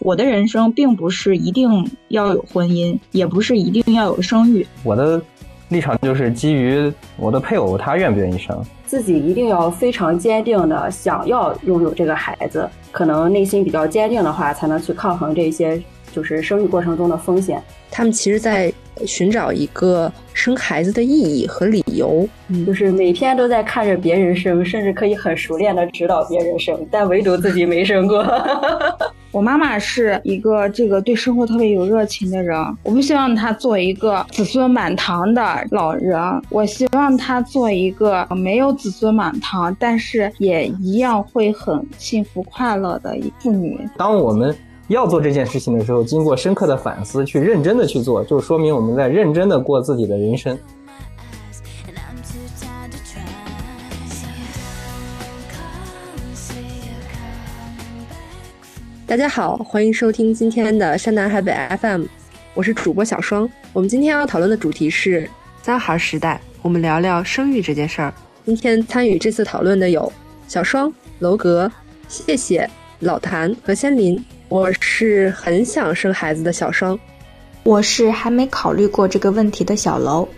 我的人生并不是一定要有婚姻，也不是一定要有生育。我的立场就是基于我的配偶他愿不愿意生，自己一定要非常坚定的想要拥有这个孩子，可能内心比较坚定的话，才能去抗衡这些就是生育过程中的风险。他们其实，在寻找一个生孩子的意义和理由，嗯，就是每天都在看着别人生，甚至可以很熟练的指导别人生，但唯独自己没生过。我妈妈是一个这个对生活特别有热情的人，我不希望她做一个子孙满堂的老人，我希望她做一个没有子孙满堂，但是也一样会很幸福快乐的一妇女。当我们。要做这件事情的时候，经过深刻的反思，去认真的去做，就说明我们在认真的过自己的人生。大家好，欢迎收听今天的山南海北 FM，我是主播小双。我们今天要讨论的主题是三孩时代，我们聊聊生育这件事儿。今天参与这次讨论的有小双、楼阁、谢谢、老谭和仙林。我是很想生孩子的小双，我是还没考虑过这个问题的小楼，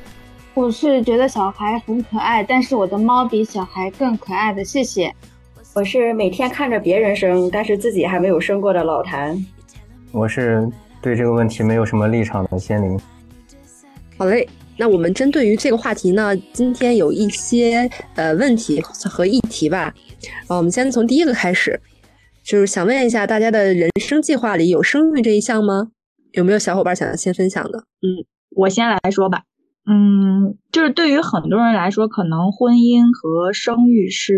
我是觉得小孩很可爱，但是我的猫比小孩更可爱的。谢谢，我是每天看着别人生，但是自己还没有生过的老谭，我是对这个问题没有什么立场的仙灵。好嘞，那我们针对于这个话题呢，今天有一些呃问题和议题吧，啊，我们先从第一个开始。就是想问一下，大家的人生计划里有生育这一项吗？有没有小伙伴想要先分享的？嗯，我先来说吧。嗯，就是对于很多人来说，可能婚姻和生育是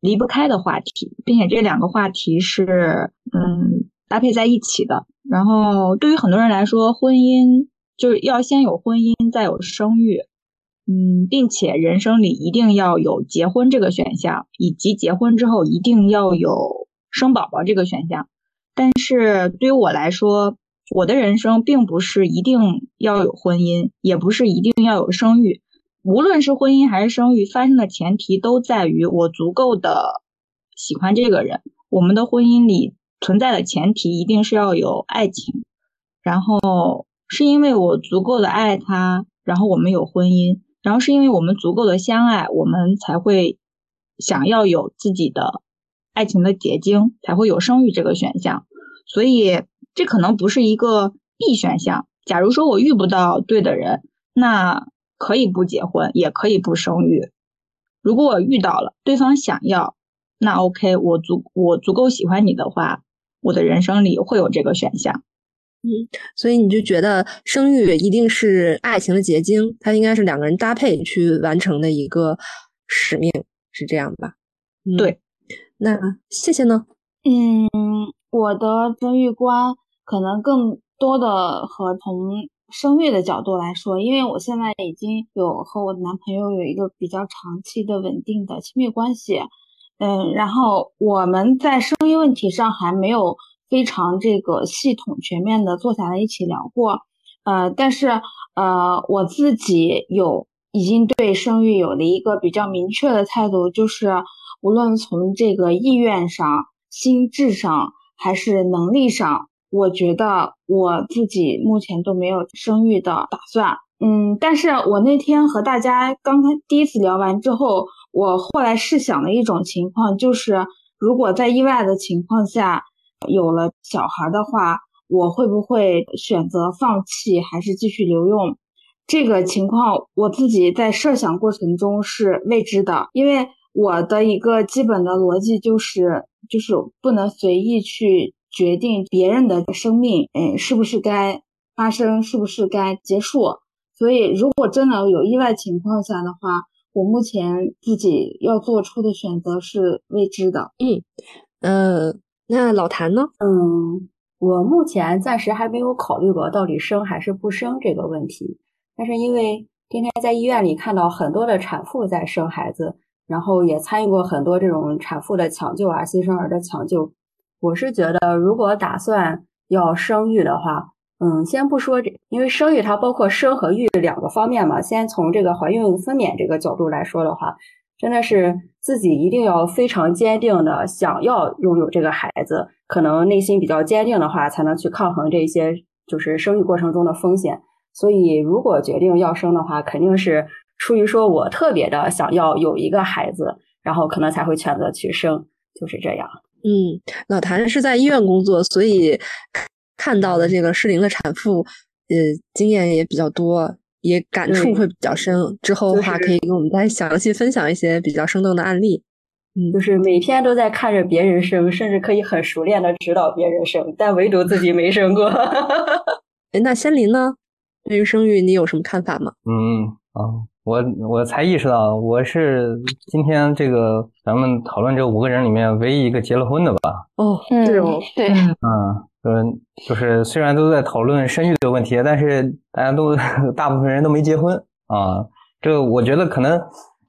离不开的话题，并且这两个话题是嗯搭配在一起的。然后对于很多人来说，婚姻就是要先有婚姻，再有生育。嗯，并且人生里一定要有结婚这个选项，以及结婚之后一定要有。生宝宝这个选项，但是对于我来说，我的人生并不是一定要有婚姻，也不是一定要有生育。无论是婚姻还是生育，发生的前提都在于我足够的喜欢这个人。我们的婚姻里存在的前提一定是要有爱情，然后是因为我足够的爱他，然后我们有婚姻，然后是因为我们足够的相爱，我们才会想要有自己的。爱情的结晶才会有生育这个选项，所以这可能不是一个必选项。假如说我遇不到对的人，那可以不结婚，也可以不生育。如果我遇到了对方想要，那 OK，我足我足够喜欢你的话，我的人生里会有这个选项。嗯，所以你就觉得生育一定是爱情的结晶，它应该是两个人搭配去完成的一个使命，是这样吧？对。那谢谢呢？嗯，我的生育观可能更多的和从生育的角度来说，因为我现在已经有和我男朋友有一个比较长期的稳定的亲密关系，嗯，然后我们在生育问题上还没有非常这个系统全面的坐下来一起聊过，呃，但是呃，我自己有已经对生育有了一个比较明确的态度，就是。无论从这个意愿上、心智上，还是能力上，我觉得我自己目前都没有生育的打算。嗯，但是我那天和大家刚刚第一次聊完之后，我后来试想了一种情况，就是如果在意外的情况下有了小孩的话，我会不会选择放弃，还是继续留用？这个情况我自己在设想过程中是未知的，因为。我的一个基本的逻辑就是，就是不能随意去决定别人的生命，嗯，是不是该发生，是不是该结束。所以，如果真的有意外情况下的话，我目前自己要做出的选择是未知的。嗯，呃，那老谭呢？嗯，我目前暂时还没有考虑过到底生还是不生这个问题。但是因为天天在医院里看到很多的产妇在生孩子。然后也参与过很多这种产妇的抢救啊，新生儿的抢救。我是觉得，如果打算要生育的话，嗯，先不说这，因为生育它包括生和育两个方面嘛。先从这个怀孕分娩这个角度来说的话，真的是自己一定要非常坚定的想要拥有这个孩子，可能内心比较坚定的话，才能去抗衡这些就是生育过程中的风险。所以，如果决定要生的话，肯定是出于说我特别的想要有一个孩子，然后可能才会选择去生，就是这样。嗯，老谭是在医院工作，所以看到的这个适龄的产妇，呃，经验也比较多。也感触会比较深，之后的话可以给我们再详细分享一些比较生动的案例。嗯，就是每天都在看着别人生，甚至可以很熟练的指导别人生，但唯独自己没生过。哎，那仙林呢？对于生育，你有什么看法吗？嗯啊，我我才意识到，我是今天这个咱们讨论这五个人里面唯一一个结了婚的吧？哦，对哦，对，嗯。嗯，就是虽然都在讨论生育的问题，但是大家都 大部分人都没结婚啊。这个我觉得可能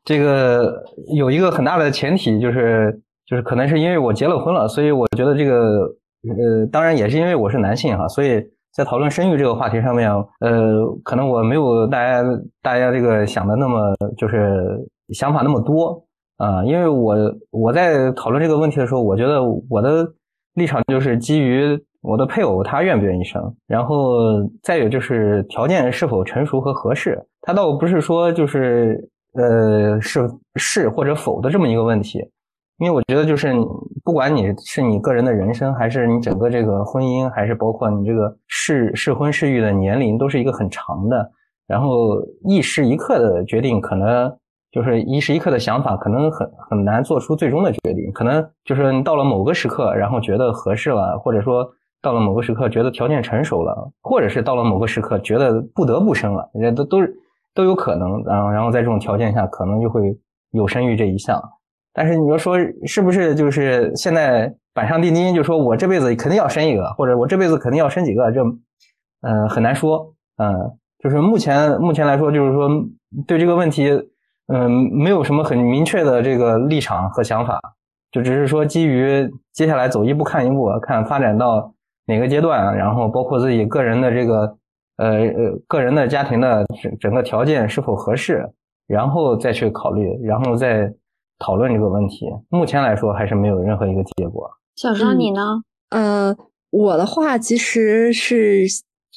这个有一个很大的前提，就是就是可能是因为我结了婚了，所以我觉得这个呃，当然也是因为我是男性哈，所以在讨论生育这个话题上面，呃，可能我没有大家大家这个想的那么就是想法那么多啊。因为我我在讨论这个问题的时候，我觉得我的立场就是基于。我的配偶他愿不愿意生，然后再有就是条件是否成熟和合适，他倒不是说就是呃是是或者否的这么一个问题，因为我觉得就是不管你是你个人的人生，还是你整个这个婚姻，还是包括你这个适适婚适育的年龄，都是一个很长的，然后一时一刻的决定可能。就是一时一刻的想法，可能很很难做出最终的决定。可能就是你到了某个时刻，然后觉得合适了，或者说。到了某个时刻，觉得条件成熟了，或者是到了某个时刻，觉得不得不生了，这都都都有可能。然后，然后在这种条件下，可能就会有生育这一项。但是你要说是不是就是现在板上钉钉，就说我这辈子肯定要生一个，或者我这辈子肯定要生几个，这嗯很难说。嗯，就是目前目前来说，就是说对这个问题，嗯，没有什么很明确的这个立场和想法，就只是说基于接下来走一步看一步，看发展到。哪个阶段，然后包括自己个人的这个呃呃个人的家庭的整整个条件是否合适，然后再去考虑，然后再讨论这个问题。目前来说还是没有任何一个结果。小张，你呢？呃，我的话其实是。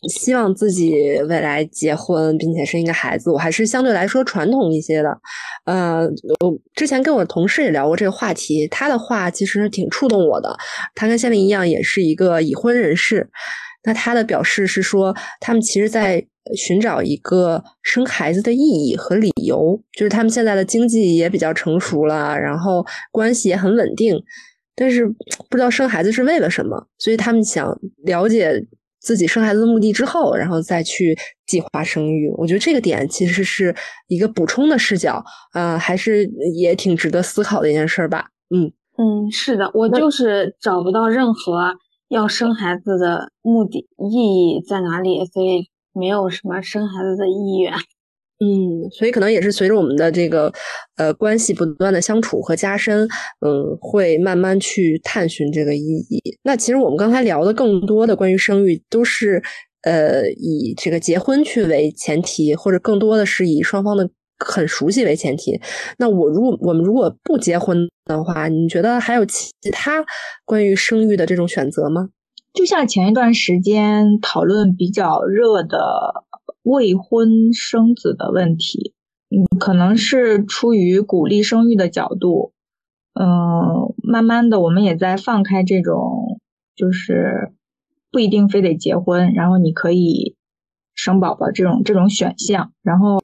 希望自己未来结婚并且生一个孩子，我还是相对来说传统一些的。呃，我之前跟我同事也聊过这个话题，他的话其实挺触动我的。他跟仙林一样，也是一个已婚人士。那他的表示是说，他们其实在寻找一个生孩子的意义和理由，就是他们现在的经济也比较成熟了，然后关系也很稳定，但是不知道生孩子是为了什么，所以他们想了解。自己生孩子的目的之后，然后再去计划生育，我觉得这个点其实是一个补充的视角，呃，还是也挺值得思考的一件事吧。嗯嗯，是的，我就是找不到任何要生孩子的目的意义在哪里，所以没有什么生孩子的意愿。嗯，所以可能也是随着我们的这个呃关系不断的相处和加深，嗯，会慢慢去探寻这个意义。那其实我们刚才聊的更多的关于生育，都是呃以这个结婚去为前提，或者更多的是以双方的很熟悉为前提。那我如果我们如果不结婚的话，你觉得还有其他关于生育的这种选择吗？就像前一段时间讨论比较热的。未婚生子的问题，嗯，可能是出于鼓励生育的角度，嗯，慢慢的我们也在放开这种，就是不一定非得结婚，然后你可以生宝宝这种这种选项，然后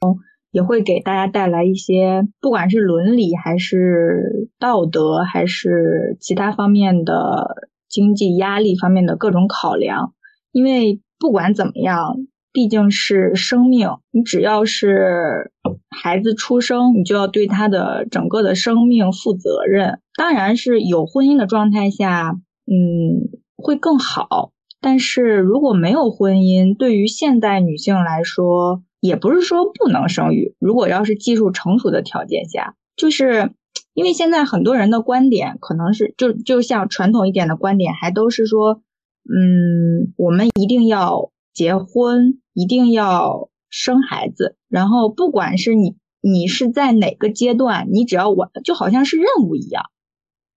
也会给大家带来一些，不管是伦理还是道德还是其他方面的经济压力方面的各种考量，因为不管怎么样。毕竟是生命，你只要是孩子出生，你就要对他的整个的生命负责任。当然是有婚姻的状态下，嗯，会更好。但是如果没有婚姻，对于现代女性来说，也不是说不能生育。如果要是技术成熟的条件下，就是因为现在很多人的观点可能是，就就像传统一点的观点，还都是说，嗯，我们一定要。结婚一定要生孩子，然后不管是你你是在哪个阶段，你只要完，就好像是任务一样，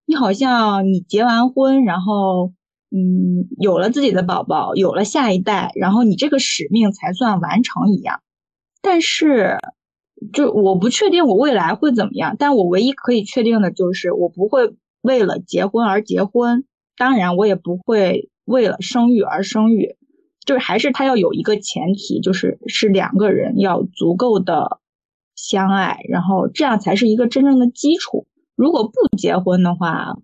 你好像你结完婚，然后嗯有了自己的宝宝，有了下一代，然后你这个使命才算完成一样。但是，就我不确定我未来会怎么样，但我唯一可以确定的就是我不会为了结婚而结婚，当然我也不会为了生育而生育。就是还是他要有一个前提，就是是两个人要足够的相爱，然后这样才是一个真正的基础。如果不结婚的话，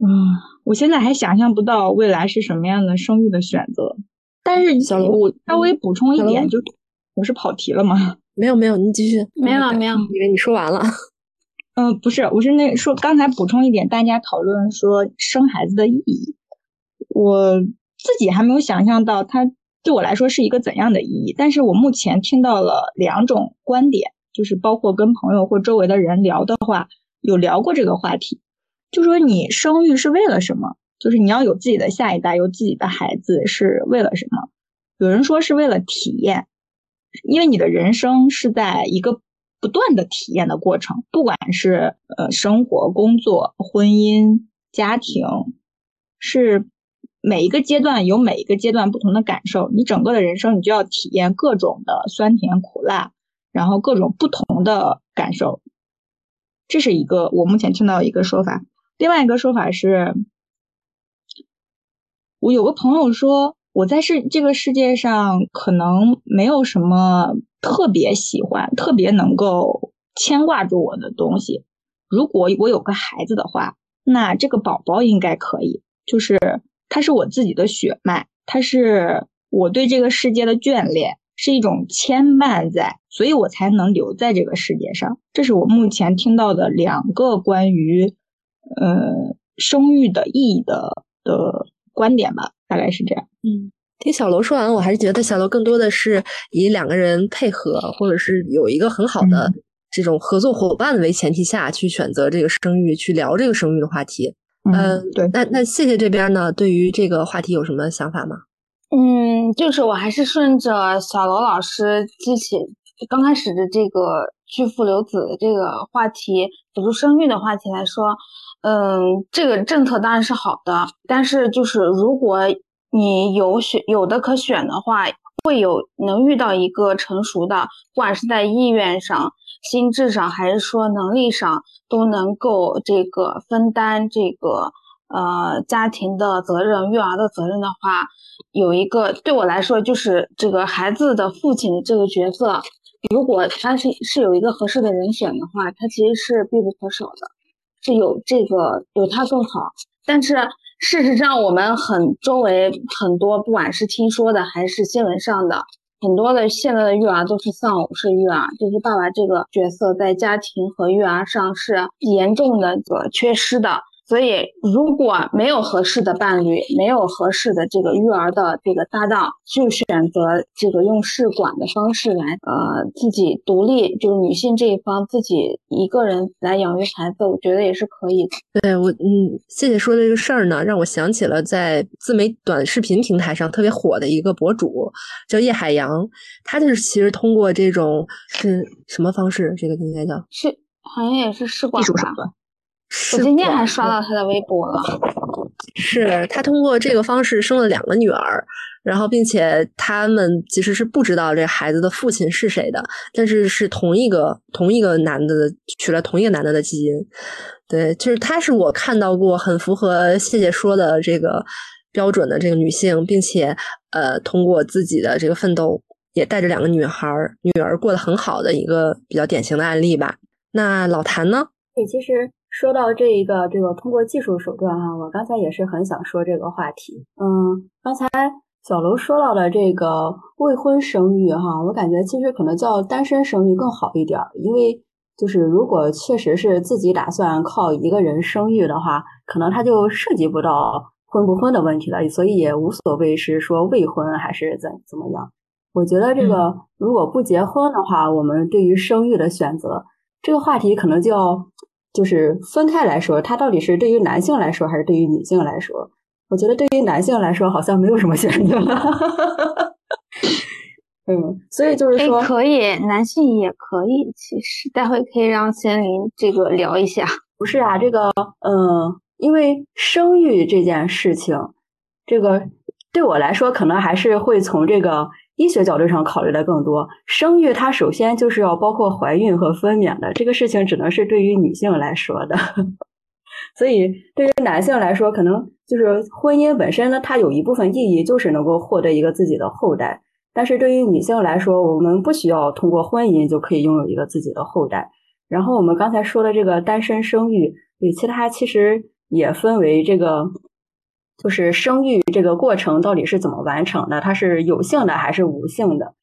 嗯，我现在还想象不到未来是什么样的生育的选择。但是我稍微补充一点，就我是跑题了吗？没有没有，你继续。没有没有，以为你说完了。嗯，不是，我是那说刚才补充一点，大家讨论说生孩子的意义，我自己还没有想象到它。对我来说是一个怎样的意义？但是我目前听到了两种观点，就是包括跟朋友或周围的人聊的话，有聊过这个话题，就说你生育是为了什么？就是你要有自己的下一代，有自己的孩子是为了什么？有人说是为了体验，因为你的人生是在一个不断的体验的过程，不管是呃生活、工作、婚姻、家庭，是。每一个阶段有每一个阶段不同的感受，你整个的人生你就要体验各种的酸甜苦辣，然后各种不同的感受，这是一个我目前听到一个说法。另外一个说法是，我有个朋友说，我在世这个世界上可能没有什么特别喜欢、特别能够牵挂住我的东西。如果我有个孩子的话，那这个宝宝应该可以，就是。它是我自己的血脉，它是我对这个世界的眷恋，是一种牵绊在，所以我才能留在这个世界上。这是我目前听到的两个关于呃生育的意义的的观点吧，大概是这样。嗯，听小楼说完，我还是觉得小楼更多的是以两个人配合，或者是有一个很好的这种合作伙伴为前提下去选择这个生育，去聊这个生育的话题。嗯，对，那那谢谢这边呢，对于这个话题有什么想法吗？嗯，就是我还是顺着小罗老师之前刚开始的这个拒父留子的这个话题，辅助生育的话题来说，嗯，这个政策当然是好的，但是就是如果你有选有的可选的话，会有能遇到一个成熟的，不管是在意愿上。心智上还是说能力上都能够这个分担这个呃家庭的责任、育儿的责任的话，有一个对我来说就是这个孩子的父亲的这个角色，如果他是是有一个合适的人选的话，他其实是必不可少的，是有这个有他更好。但是事实上，我们很周围很多不管是听说的还是新闻上的。很多的现在的育儿都是丧偶式育儿，就是爸爸这个角色在家庭和育儿上是严重的个缺失的。所以，如果没有合适的伴侣，没有合适的这个育儿的这个搭档，就选择这个用试管的方式来，呃，自己独立，就是女性这一方自己一个人来养育孩子，我觉得也是可以的。对我，嗯，谢谢说的这个事儿呢，让我想起了在自媒短视频平台上特别火的一个博主，叫叶海洋，他就是其实通过这种是什么方式？这个应该叫是，好像也是试管吧。我今天还刷到他的微博了，是他通过这个方式生了两个女儿，然后并且他们其实是不知道这孩子的父亲是谁的，但是是同一个同一个男的取了同一个男的的基因，对，就是他是我看到过很符合谢谢说的这个标准的这个女性，并且呃通过自己的这个奋斗，也带着两个女孩女儿过得很好的一个比较典型的案例吧。那老谭呢？对，其实。说到这一个这个通过技术手段哈，我刚才也是很想说这个话题。嗯，刚才小楼说到的这个未婚生育哈，我感觉其实可能叫单身生育更好一点，因为就是如果确实是自己打算靠一个人生育的话，可能他就涉及不到婚不婚的问题了，所以也无所谓是说未婚还是怎怎么样。我觉得这个如果不结婚的话，我们对于生育的选择这个话题可能就要。就是分开来说，它到底是对于男性来说还是对于女性来说？我觉得对于男性来说好像没有什么 选择。嗯，所以就是说，可以，男性也可以。其实待会可以让仙灵这个聊一下。不是啊，这个，嗯，因为生育这件事情，这个对我来说，可能还是会从这个医学角度上考虑的更多。生育它首先就是要包括怀孕和分娩的，这个事情只能是对于女性来说的。所以对于男性来说，可能就是婚姻本身呢，它有一部分意义就是能够获得一个自己的后代。但是对于女性来说，我们不需要通过婚姻就可以拥有一个自己的后代。然后我们刚才说的这个单身生育，与，其他其实也分为这个，就是生育这个过程到底是怎么完成的？它是有性的还是无性的？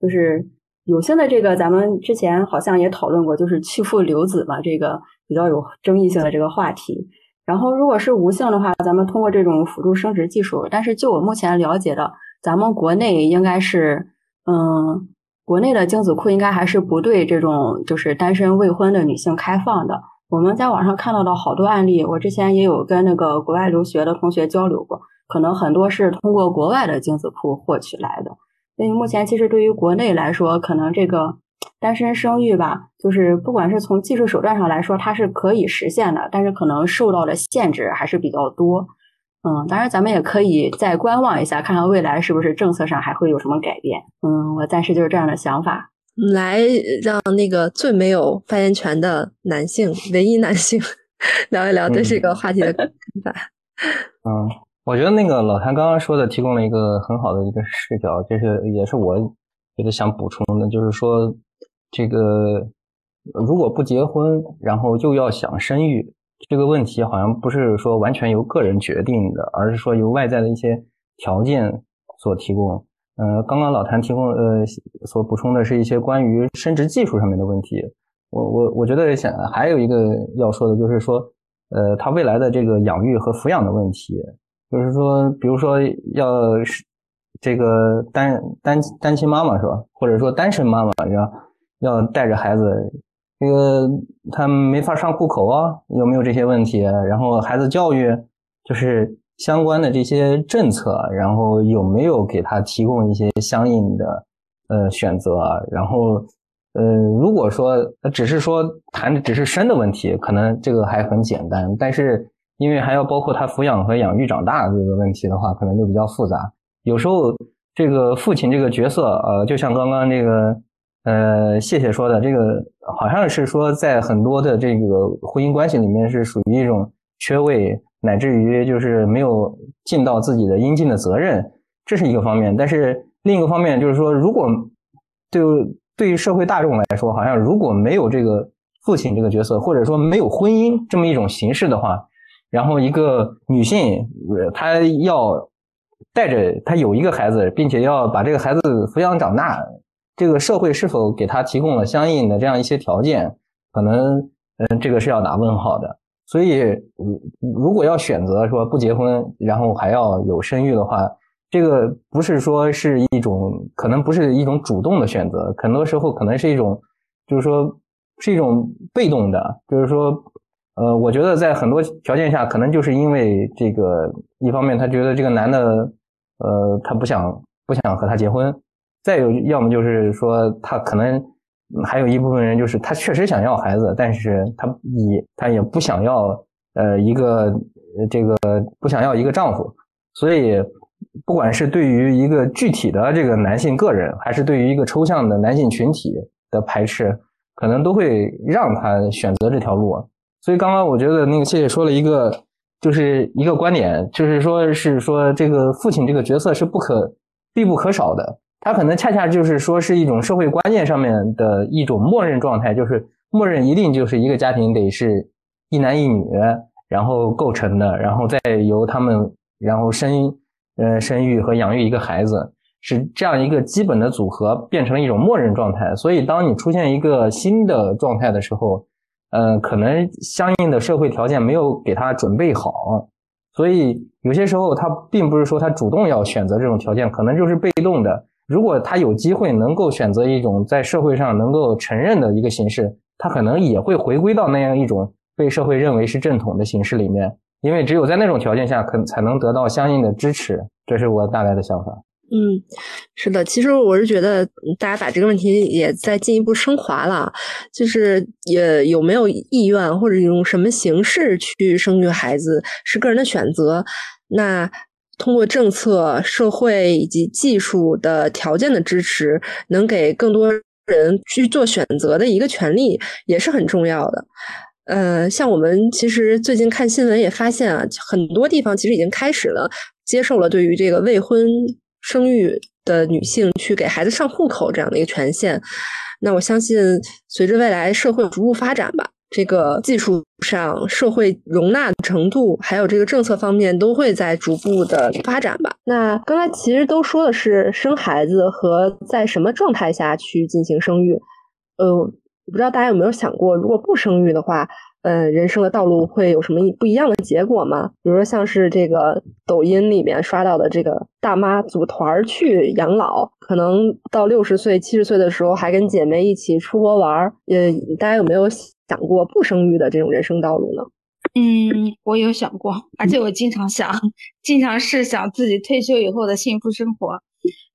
就是有性的这个，咱们之前好像也讨论过，就是去父留子嘛，这个比较有争议性的这个话题。然后如果是无性的话，咱们通过这种辅助生殖技术，但是就我目前了解的。咱们国内应该是，嗯，国内的精子库应该还是不对这种就是单身未婚的女性开放的。我们在网上看到的好多案例，我之前也有跟那个国外留学的同学交流过，可能很多是通过国外的精子库获取来的。所以目前其实对于国内来说，可能这个单身生育吧，就是不管是从技术手段上来说，它是可以实现的，但是可能受到的限制还是比较多。嗯，当然，咱们也可以再观望一下，看看未来是不是政策上还会有什么改变。嗯，我暂时就是这样的想法。来，让那个最没有发言权的男性，唯一男性聊一聊对这个话题的看法。嗯，我觉得那个老谭刚刚说的提供了一个很好的一个视角，这是也是我觉得想补充的，就是说这个如果不结婚，然后又要想生育。这个问题好像不是说完全由个人决定的，而是说由外在的一些条件所提供。呃，刚刚老谭提供呃所补充的是一些关于生殖技术上面的问题。我我我觉得想还有一个要说的就是说，呃，他未来的这个养育和抚养的问题，就是说，比如说要是这个单单单亲妈妈是吧，或者说单身妈妈要要带着孩子。这个他没法上户口啊，有没有这些问题？然后孩子教育就是相关的这些政策，然后有没有给他提供一些相应的呃选择？然后呃，如果说只是说谈的只是生的问题，可能这个还很简单。但是因为还要包括他抚养和养育长大这个问题的话，可能就比较复杂。有时候这个父亲这个角色，呃，就像刚刚这个。呃，谢谢说的这个，好像是说在很多的这个婚姻关系里面是属于一种缺位，乃至于就是没有尽到自己的应尽的责任，这是一个方面。但是另一个方面就是说，如果对对于社会大众来说，好像如果没有这个父亲这个角色，或者说没有婚姻这么一种形式的话，然后一个女性她要带着她有一个孩子，并且要把这个孩子抚养长大。这个社会是否给她提供了相应的这样一些条件？可能，嗯，这个是要打问号的。所以，如果要选择说不结婚，然后还要有生育的话，这个不是说是一种，可能不是一种主动的选择，很多时候可能是一种，就是说是一种被动的。就是说，呃，我觉得在很多条件下，可能就是因为这个，一方面他觉得这个男的，呃，他不想不想和他结婚。再有，要么就是说他可能还有一部分人，就是他确实想要孩子，但是他也他也不想要呃一个这个不想要一个丈夫，所以不管是对于一个具体的这个男性个人，还是对于一个抽象的男性群体的排斥，可能都会让他选择这条路。所以刚刚我觉得那个谢谢说了一个，就是一个观点，就是说是说这个父亲这个角色是不可必不可少的。他可能恰恰就是说是一种社会观念上面的一种默认状态，就是默认一定就是一个家庭得是一男一女，然后构成的，然后再由他们然后生呃生育和养育一个孩子，是这样一个基本的组合，变成了一种默认状态。所以当你出现一个新的状态的时候，呃，可能相应的社会条件没有给他准备好，所以有些时候他并不是说他主动要选择这种条件，可能就是被动的。如果他有机会能够选择一种在社会上能够承认的一个形式，他可能也会回归到那样一种被社会认为是正统的形式里面，因为只有在那种条件下，可才能得到相应的支持。这是我大概的想法。嗯，是的，其实我是觉得大家把这个问题也在进一步升华了，就是也有没有意愿或者用什么形式去生育孩子是个人的选择。那通过政策、社会以及技术的条件的支持，能给更多人去做选择的一个权利，也是很重要的。呃，像我们其实最近看新闻也发现啊，很多地方其实已经开始了接受了对于这个未婚。生育的女性去给孩子上户口这样的一个权限，那我相信随着未来社会逐步发展吧，这个技术上、社会容纳程度，还有这个政策方面，都会在逐步的发展吧。那刚才其实都说的是生孩子和在什么状态下去进行生育，呃，我不知道大家有没有想过，如果不生育的话。呃，人生的道路会有什么不一样的结果吗？比如说，像是这个抖音里面刷到的这个大妈组团去养老，可能到六十岁、七十岁的时候还跟姐妹一起出国玩儿。呃，大家有没有想过不生育的这种人生道路呢？嗯，我有想过，而且我经常想，经常是想自己退休以后的幸福生活。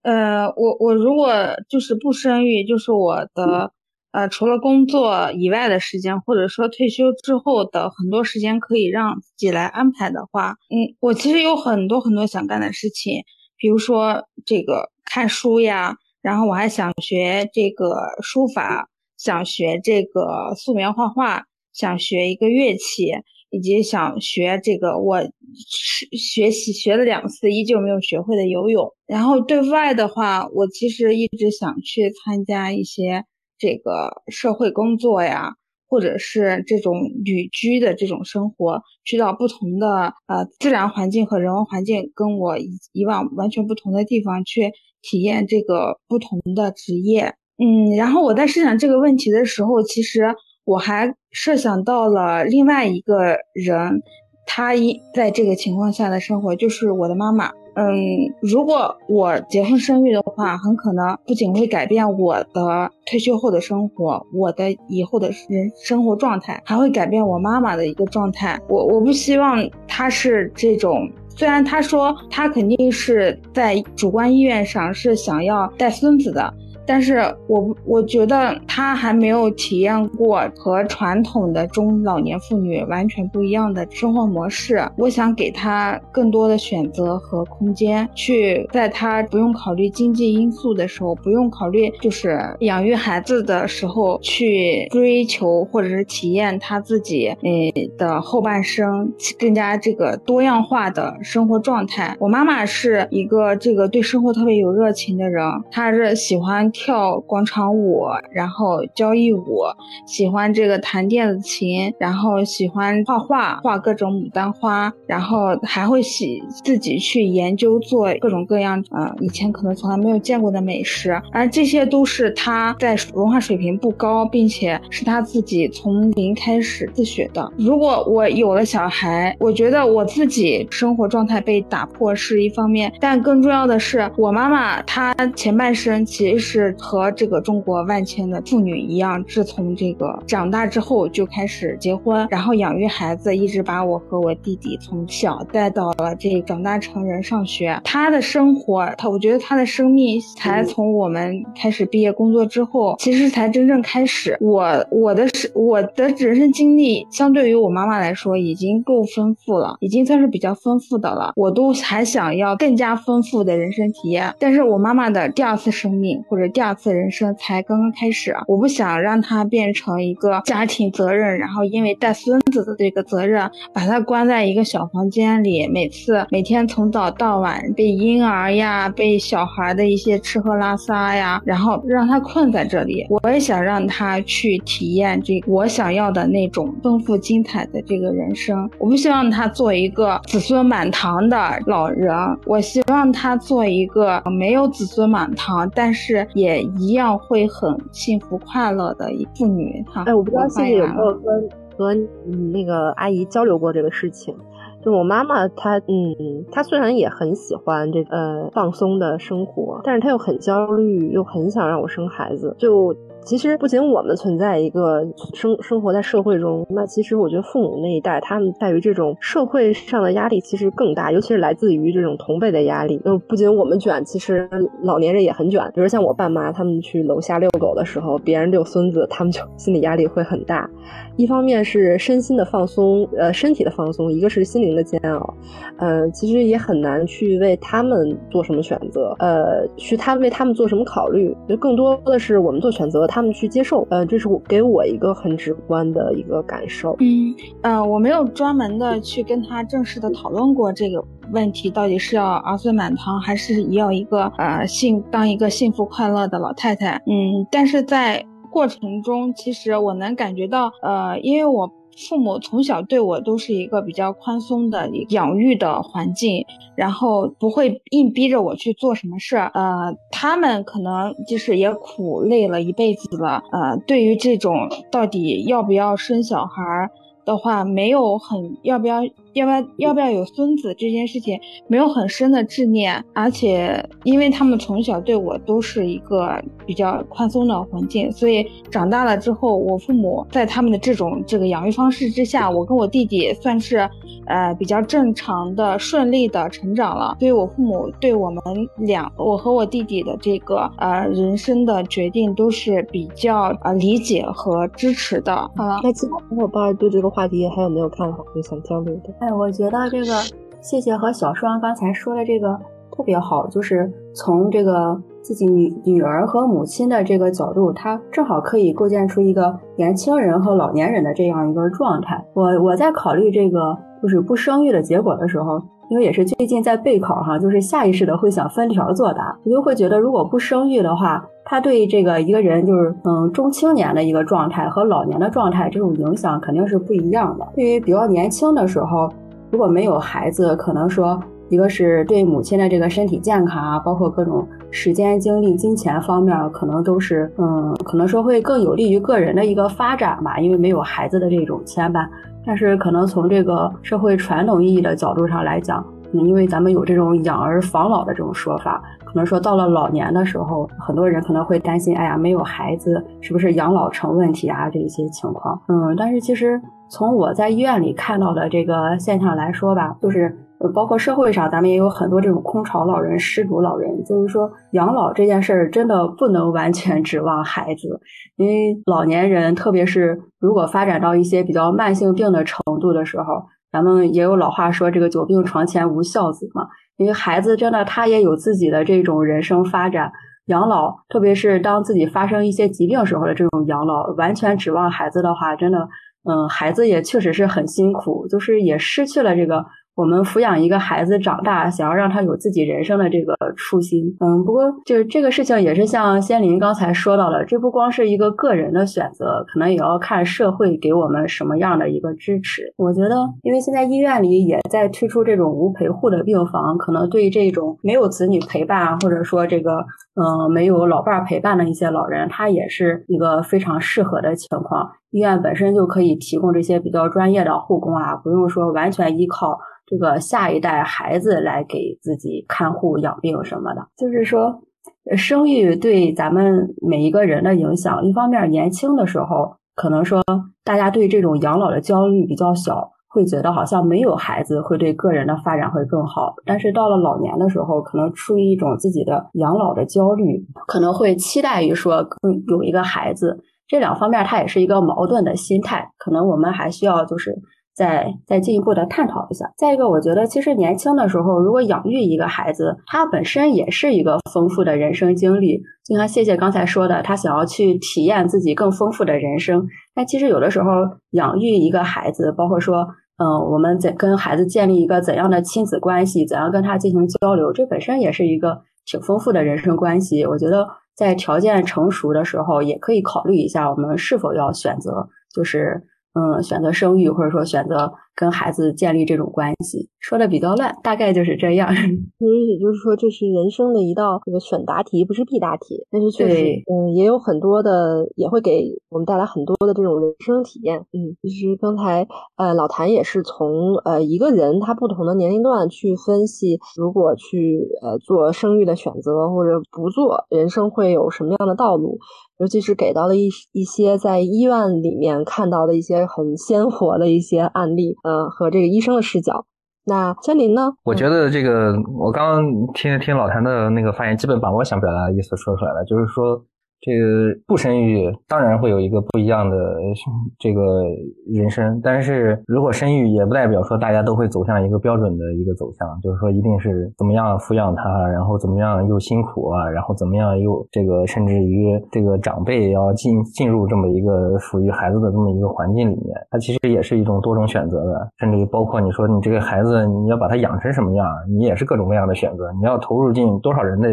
呃，我我如果就是不生育，就是我的。呃，除了工作以外的时间，或者说退休之后的很多时间可以让自己来安排的话，嗯，我其实有很多很多想干的事情，比如说这个看书呀，然后我还想学这个书法，想学这个素描画画，想学一个乐器，以及想学这个我学习学了两次依旧没有学会的游泳。然后对外的话，我其实一直想去参加一些。这个社会工作呀，或者是这种旅居的这种生活，去到不同的呃自然环境和人文环境，跟我以以往完全不同的地方去体验这个不同的职业。嗯，然后我在设想这个问题的时候，其实我还设想到了另外一个人，他一在这个情况下的生活，就是我的妈妈。嗯，如果我结婚生育的话，很可能不仅会改变我的退休后的生活，我的以后的人生活状态，还会改变我妈妈的一个状态。我我不希望她是这种，虽然她说她肯定是在主观意愿上是想要带孙子的。但是我我觉得他还没有体验过和传统的中老年妇女完全不一样的生活模式。我想给他更多的选择和空间，去在他不用考虑经济因素的时候，不用考虑就是养育孩子的时候，去追求或者是体验他自己呃的后半生更加这个多样化的生活状态。我妈妈是一个这个对生活特别有热情的人，她是喜欢。跳广场舞，然后交谊舞，喜欢这个弹电子琴，然后喜欢画画，画各种牡丹花，然后还会喜自己去研究做各种各样，嗯，以前可能从来没有见过的美食，而这些都是他在文化水平不高，并且是他自己从零开始自学的。如果我有了小孩，我觉得我自己生活状态被打破是一方面，但更重要的是，我妈妈她前半生其实是。和这个中国万千的妇女一样，自从这个长大之后就开始结婚，然后养育孩子，一直把我和我弟弟从小带到了这长大成人上学。她的生活，她我觉得她的生命才从我们开始毕业工作之后，其实才真正开始。我我的是我的人生经历，相对于我妈妈来说，已经够丰富了，已经算是比较丰富的了。我都还想要更加丰富的人生体验，但是我妈妈的第二次生命或者。第二次人生才刚刚开始，我不想让他变成一个家庭责任，然后因为带孙子的这个责任，把他关在一个小房间里，每次每天从早到晚被婴儿呀、被小孩的一些吃喝拉撒呀，然后让他困在这里。我也想让他去体验这我想要的那种丰富精彩的这个人生。我不希望他做一个子孙满堂的老人，我希望他做一个没有子孙满堂，但是。也一样会很幸福快乐的一妇女哈。哎，我不知道现在有没有跟和那个阿姨交流过这个事情。就我妈妈，她嗯，她虽然也很喜欢这呃放松的生活，但是她又很焦虑，又很想让我生孩子。就其实不仅我们存在一个生生活在社会中，那其实我觉得父母那一代他们在于这种社会上的压力其实更大，尤其是来自于这种同辈的压力。就不仅我们卷，其实老年人也很卷。比如像我爸妈，他们去楼下遛狗的时候，别人遛孙子，他们就心理压力会很大。一方面是身心的放松，呃，身体的放松；一个是心灵的煎熬。嗯，其实也很难去为他们做什么选择，呃，去他为他们做什么考虑。就更多的是我们做选择。他们去接受，呃，这是我给我一个很直观的一个感受。嗯，呃，我没有专门的去跟他正式的讨论过这个问题，到底是要儿孙满堂，还是要一个呃幸当一个幸福快乐的老太太。嗯，但是在过程中，其实我能感觉到，呃，因为我。父母从小对我都是一个比较宽松的养育的环境，然后不会硬逼着我去做什么事儿。呃，他们可能就是也苦累了一辈子了。呃，对于这种到底要不要生小孩儿的话，没有很要不要。要不要要不要有孙子这件事情没有很深的执念，而且因为他们从小对我都是一个比较宽松的环境，所以长大了之后，我父母在他们的这种这个养育方式之下，我跟我弟弟算是呃比较正常的顺利的成长了。所以我父母对我们两我和我弟弟的这个呃人生的决定都是比较呃理解和支持的。好了，那其他小伙伴对这个话题还有没有看法或者想交流的？哎，我觉得这个谢谢和小双刚才说的这个特别好，就是从这个自己女女儿和母亲的这个角度，她正好可以构建出一个年轻人和老年人的这样一个状态。我我在考虑这个就是不生育的结果的时候，因为也是最近在备考哈，就是下意识的会想分条作答，我就会觉得如果不生育的话，他对这个一个人就是嗯中青年的一个状态和老年的状态这种影响肯定是不一样的。对于比较年轻的时候，如果没有孩子，可能说一个是对母亲的这个身体健康啊，包括各种时间、精力、金钱方面，可能都是嗯，可能说会更有利于个人的一个发展吧，因为没有孩子的这种牵绊。但是可能从这个社会传统意义的角度上来讲，因为咱们有这种养儿防老的这种说法。可能说到了老年的时候，很多人可能会担心，哎呀，没有孩子是不是养老成问题啊？这一些情况，嗯，但是其实从我在医院里看到的这个现象来说吧，就是包括社会上，咱们也有很多这种空巢老人、失独老人，就是说养老这件事儿真的不能完全 指望孩子，因为老年人，特别是如果发展到一些比较慢性病的程度的时候，咱们也有老话说，这个久病床前无孝子嘛。因为孩子真的他也有自己的这种人生发展，养老，特别是当自己发生一些疾病时候的这种养老，完全指望孩子的话，真的，嗯，孩子也确实是很辛苦，就是也失去了这个。我们抚养一个孩子长大，想要让他有自己人生的这个初心，嗯，不过就是这个事情也是像仙林刚才说到的，这不光是一个个人的选择，可能也要看社会给我们什么样的一个支持。我觉得，因为现在医院里也在推出这种无陪护的病房，可能对这种没有子女陪伴，或者说这个嗯没有老伴陪伴的一些老人，他也是一个非常适合的情况。医院本身就可以提供这些比较专业的护工啊，不用说完全依靠。这个下一代孩子来给自己看护养病什么的，就是说，生育对咱们每一个人的影响，一方面年轻的时候可能说大家对这种养老的焦虑比较小，会觉得好像没有孩子会对个人的发展会更好。但是到了老年的时候，可能出于一种自己的养老的焦虑，可能会期待于说更有一个孩子。这两方面它也是一个矛盾的心态，可能我们还需要就是。再再进一步的探讨一下。再一个，我觉得其实年轻的时候，如果养育一个孩子，他本身也是一个丰富的人生经历。就像谢谢刚才说的，他想要去体验自己更丰富的人生。但其实有的时候养育一个孩子，包括说，嗯，我们怎跟孩子建立一个怎样的亲子关系，怎样跟他进行交流，这本身也是一个挺丰富的人生关系。我觉得在条件成熟的时候，也可以考虑一下，我们是否要选择，就是。嗯，选择生育或者说选择跟孩子建立这种关系。说的比较乱，大概就是这样。其实也就是说，这是人生的一道这个选答题，不是必答题。但是确实，嗯，也有很多的，也会给我们带来很多的这种人生体验。嗯，其实刚才呃老谭也是从呃一个人他不同的年龄段去分析，如果去呃做生育的选择或者不做，人生会有什么样的道路。尤其是给到了一一些在医院里面看到的一些很鲜活的一些案例，呃，和这个医生的视角。那千林呢？我觉得这个，我刚刚听听老谭的那个发言，基本把我想表达的意思说出来了，就是说。这个不生育当然会有一个不一样的这个人生，但是如果生育也不代表说大家都会走向一个标准的一个走向，就是说一定是怎么样抚养他，然后怎么样又辛苦啊，然后怎么样又这个甚至于这个长辈要进进入这么一个属于孩子的这么一个环境里面，它其实也是一种多种选择的，甚至于包括你说你这个孩子你要把他养成什么样，你也是各种各样的选择，你要投入进多少人的。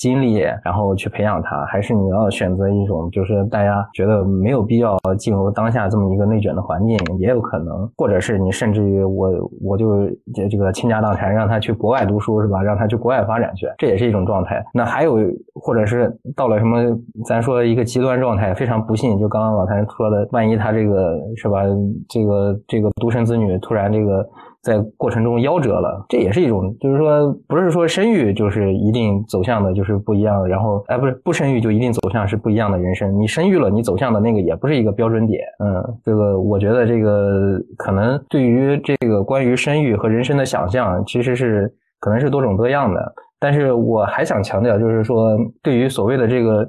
精力，然后去培养他，还是你要选择一种，就是大家觉得没有必要进入当下这么一个内卷的环境，也有可能，或者是你甚至于我我就这个倾家荡产，让他去国外读书是吧？让他去国外发展去，这也是一种状态。那还有，或者是到了什么，咱说一个极端状态，非常不幸，就刚刚老谭说的，万一他这个是吧？这个这个独生子女突然这个。在过程中夭折了，这也是一种，就是说，不是说生育就是一定走向的，就是不一样。然后，哎，不是不生育就一定走向是不一样的人生。你生育了，你走向的那个也不是一个标准点。嗯，这个我觉得这个可能对于这个关于生育和人生的想象，其实是可能是多种多样的。但是我还想强调，就是说，对于所谓的这个。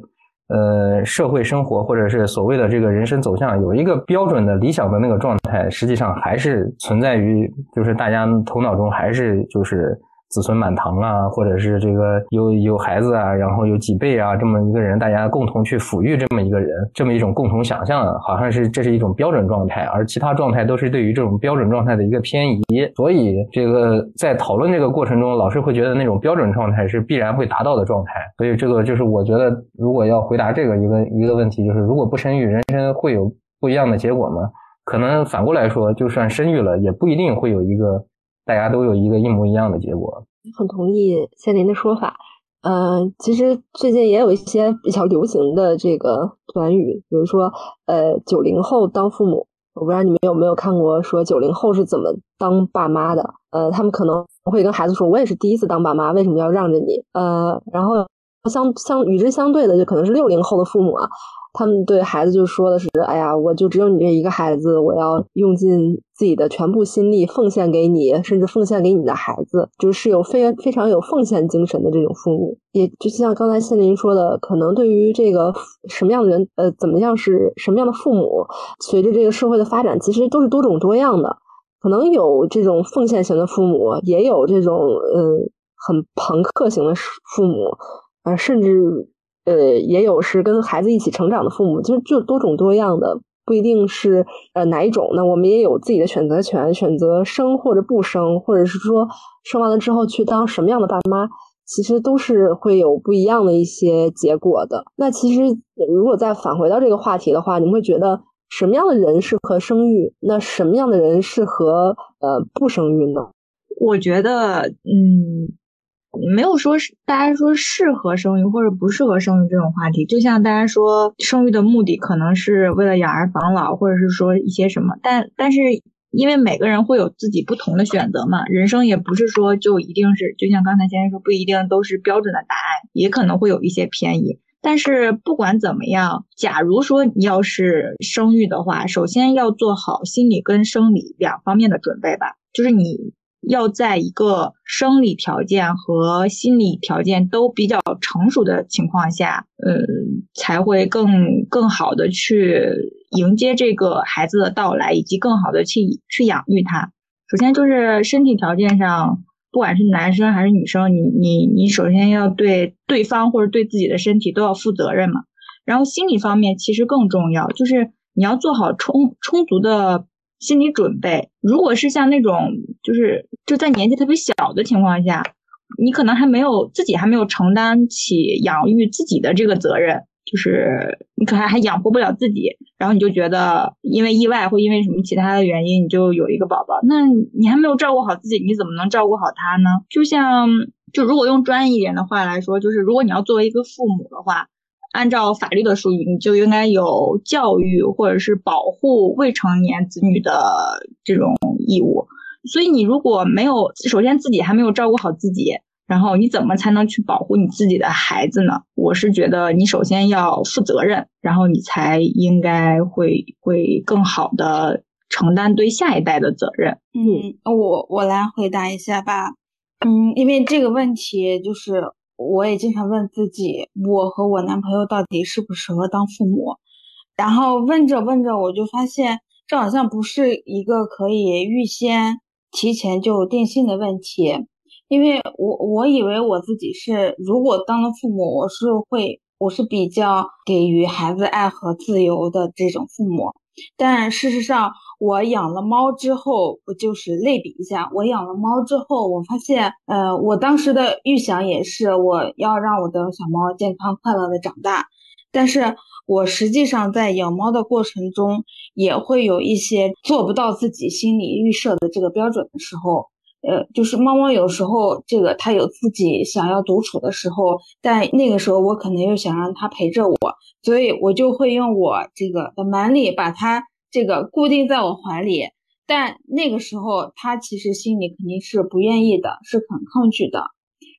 呃，社会生活或者是所谓的这个人生走向，有一个标准的理想的那个状态，实际上还是存在于，就是大家头脑中还是就是。子孙满堂啊，或者是这个有有孩子啊，然后有几辈啊，这么一个人，大家共同去抚育这么一个人，这么一种共同想象，好像是这是一种标准状态，而其他状态都是对于这种标准状态的一个偏移。所以，这个在讨论这个过程中，老师会觉得那种标准状态是必然会达到的状态。所以，这个就是我觉得，如果要回答这个一个一个问题，就是如果不生育，人生会有不一样的结果吗？可能反过来说，就算生育了，也不一定会有一个。大家都有一个一模一样的结果，很同意仙林的说法。呃，其实最近也有一些比较流行的这个短语，比如说，呃，九零后当父母，我不知道你们有没有看过，说九零后是怎么当爸妈的？呃，他们可能会跟孩子说，我也是第一次当爸妈，为什么要让着你？呃，然后相相与之相对的，就可能是六零后的父母啊。他们对孩子就说的是：“哎呀，我就只有你这一个孩子，我要用尽自己的全部心力奉献给你，甚至奉献给你的孩子，就是有非非常有奉献精神的这种父母。也就像刚才谢林说的，可能对于这个什么样的人，呃，怎么样是什么样的父母，随着这个社会的发展，其实都是多种多样的。可能有这种奉献型的父母，也有这种呃很朋克型的父母，啊，甚至。”呃，也有是跟孩子一起成长的父母，就就多种多样的，不一定是呃哪一种。那我们也有自己的选择权，选择生或者不生，或者是说生完了之后去当什么样的爸妈，其实都是会有不一样的一些结果的。那其实如果再返回到这个话题的话，你们会觉得什么样的人适合生育？那什么样的人适合呃不生育呢？我觉得，嗯。没有说是大家说适合生育或者不适合生育这种话题，就像大家说生育的目的可能是为了养儿防老，或者是说一些什么，但但是因为每个人会有自己不同的选择嘛，人生也不是说就一定是，就像刚才先生说，不一定都是标准的答案，也可能会有一些偏移。但是不管怎么样，假如说你要是生育的话，首先要做好心理跟生理两方面的准备吧，就是你。要在一个生理条件和心理条件都比较成熟的情况下，呃，才会更更好的去迎接这个孩子的到来，以及更好的去去养育他。首先就是身体条件上，不管是男生还是女生，你你你首先要对对方或者对自己的身体都要负责任嘛。然后心理方面其实更重要，就是你要做好充充足的。心理准备，如果是像那种，就是就在年纪特别小的情况下，你可能还没有自己还没有承担起养育自己的这个责任，就是你可能还养活不了自己，然后你就觉得因为意外或因为什么其他的原因，你就有一个宝宝，那你还没有照顾好自己，你怎么能照顾好他呢？就像，就如果用专业一点的话来说，就是如果你要作为一个父母的话，按照法律的术语，你就应该有教育或者是保护未成年子女的这种义务。所以你如果没有，首先自己还没有照顾好自己。然后你怎么才能去保护你自己的孩子呢？我是觉得你首先要负责任，然后你才应该会会更好的承担对下一代的责任。嗯，我我来回答一下吧。嗯，因为这个问题就是我也经常问自己，我和我男朋友到底适不适合当父母？然后问着问着，我就发现这好像不是一个可以预先提前就定性的问题。因为我我以为我自己是，如果当了父母，我是会，我是比较给予孩子爱和自由的这种父母。但事实上，我养了猫之后，我就是类比一下，我养了猫之后，我发现，呃，我当时的预想也是我要让我的小猫健康快乐的长大，但是我实际上在养猫的过程中，也会有一些做不到自己心理预设的这个标准的时候。呃，就是猫猫有时候这个它有自己想要独处的时候，但那个时候我可能又想让它陪着我，所以我就会用我这个的蛮力把它这个固定在我怀里。但那个时候它其实心里肯定是不愿意的，是很抗拒的。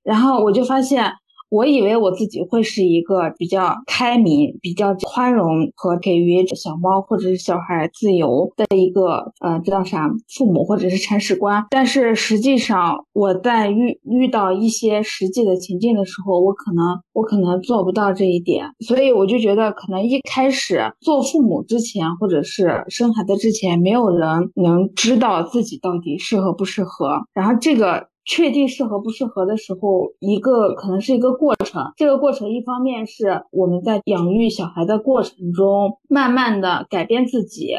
然后我就发现。我以为我自己会是一个比较开明、比较宽容和给予小猫或者是小孩自由的一个呃，这叫啥父母或者是铲屎官。但是实际上，我在遇遇到一些实际的情境的时候，我可能我可能做不到这一点。所以我就觉得，可能一开始做父母之前，或者是生孩子之前，没有人能知道自己到底适合不适合。然后这个。确定适合不适合的时候，一个可能是一个过程。这个过程一方面是我们在养育小孩的过程中，慢慢的改变自己。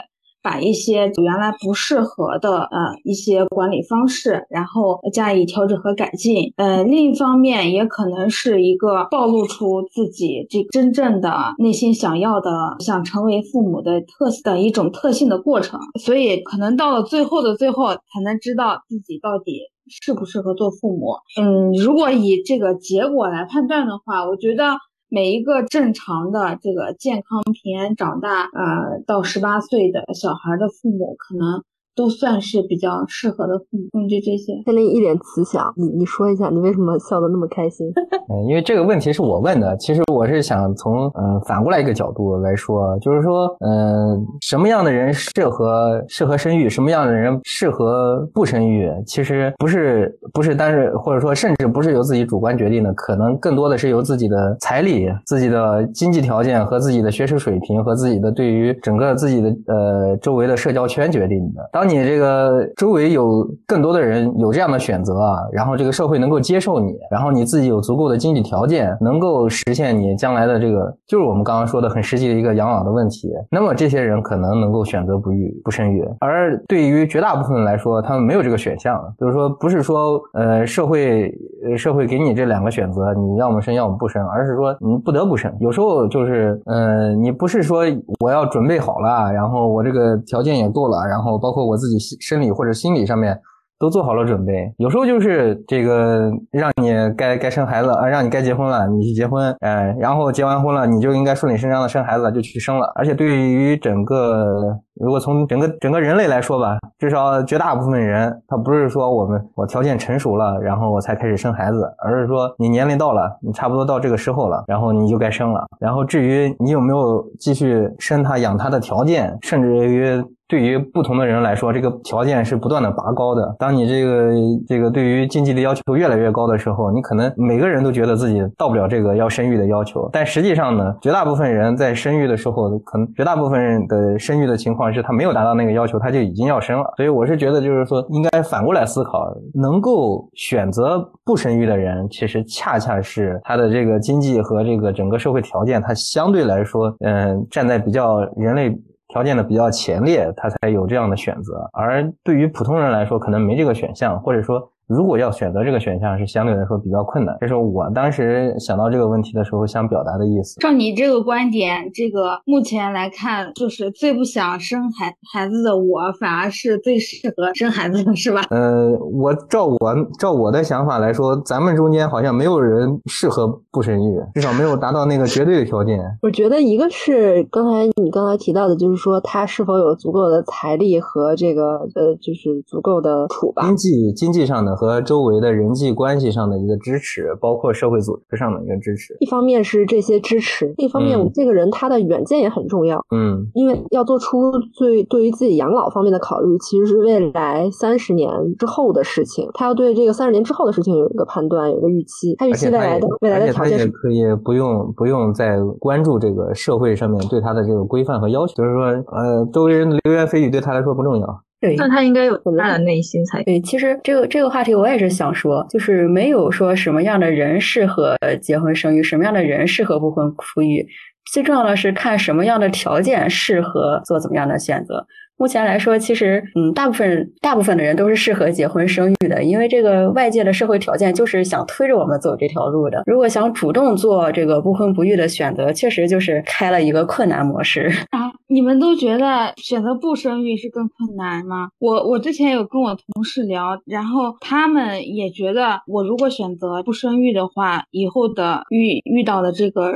把一些原来不适合的呃一些管理方式，然后加以调整和改进。呃，另一方面也可能是一个暴露出自己这真正的内心想要的、想成为父母的特的一种特性的过程。所以可能到了最后的最后，才能知道自己到底适不适合做父母。嗯，如果以这个结果来判断的话，我觉得。每一个正常的这个健康平安长大，呃，到十八岁的小孩的父母，可能。都算是比较适合的父母，嗯，就这些。天林一脸慈祥，你你说一下，你为什么笑得那么开心？嗯，因为这个问题是我问的。其实我是想从嗯反过来一个角度来说，就是说，嗯，什么样的人适合适合生育，什么样的人适合不生育，其实不是不是单是或者说甚至不是由自己主观决定的，可能更多的是由自己的财力、自己的经济条件和自己的学识水平和自己的对于整个自己的呃周围的社交圈决定的。当当你这个周围有更多的人有这样的选择啊，然后这个社会能够接受你，然后你自己有足够的经济条件，能够实现你将来的这个，就是我们刚刚说的很实际的一个养老的问题。那么这些人可能能够选择不育不生育，而对于绝大部分人来说，他们没有这个选项。就是说，不是说呃社会呃社会给你这两个选择，你要么生要么不生，而是说你不得不生。有时候就是呃你不是说我要准备好了，然后我这个条件也够了，然后包括我。我自己生理或者心理上面都做好了准备，有时候就是这个让你该该生孩子啊，让你该结婚了，你去结婚，哎，然后结完婚了，你就应该顺理成章的生孩子，就去生了。而且对于整个，如果从整个整个人类来说吧，至少绝大部分人，他不是说我们我条件成熟了，然后我才开始生孩子，而是说你年龄到了，你差不多到这个时候了，然后你就该生了。然后至于你有没有继续生他养他的条件，甚至于。对于不同的人来说，这个条件是不断的拔高的。当你这个这个对于经济的要求越来越高的时候，你可能每个人都觉得自己到不了这个要生育的要求。但实际上呢，绝大部分人在生育的时候，可能绝大部分人的生育的情况是他没有达到那个要求，他就已经要生了。所以我是觉得，就是说应该反过来思考，能够选择不生育的人，其实恰恰是他的这个经济和这个整个社会条件，他相对来说，嗯，站在比较人类。条件的比较前列，他才有这样的选择。而对于普通人来说，可能没这个选项，或者说如果要选择这个选项，是相对来说比较困难。这是我当时想到这个问题的时候想表达的意思。照你这个观点，这个目前来看，就是最不想生孩孩子的我，反而是最适合生孩子的，是吧？呃，我照我照我的想法来说，咱们中间好像没有人适合不生育，至少没有达到那个绝对的条件。我觉得一个是刚才你刚才提到的，就是说他是否有足够的财力和这个呃，就是足够的储吧，经济经济上的和周围的人际关系上的一个支持，包括社会组织上的一个支持。一方面是这些支持，另一方面我这个人他的远见也很重要。嗯因为要做出最对于自己养老方面的考虑，其实是未来三十年之后的事情。他要对这个三十年之后的事情有一个判断，有一个预期。他预期未来的未来的条件是可以不用不用再关注这个社会上面对他的这个规范和要求，就是说，呃，周围人的流言蜚语对他来说不重要。对那他应该有他的内心才对，其实这个这个话题我也是想说，就是没有说什么样的人适合结婚生育，什么样的人适合不婚不育，最重要的是看什么样的条件适合做怎么样的选择。目前来说，其实嗯，大部分大部分的人都是适合结婚生育的，因为这个外界的社会条件就是想推着我们走这条路的。如果想主动做这个不婚不育的选择，确实就是开了一个困难模式。啊，你们都觉得选择不生育是更困难吗？我我之前有跟我同事聊，然后他们也觉得，我如果选择不生育的话，以后的遇遇到的这个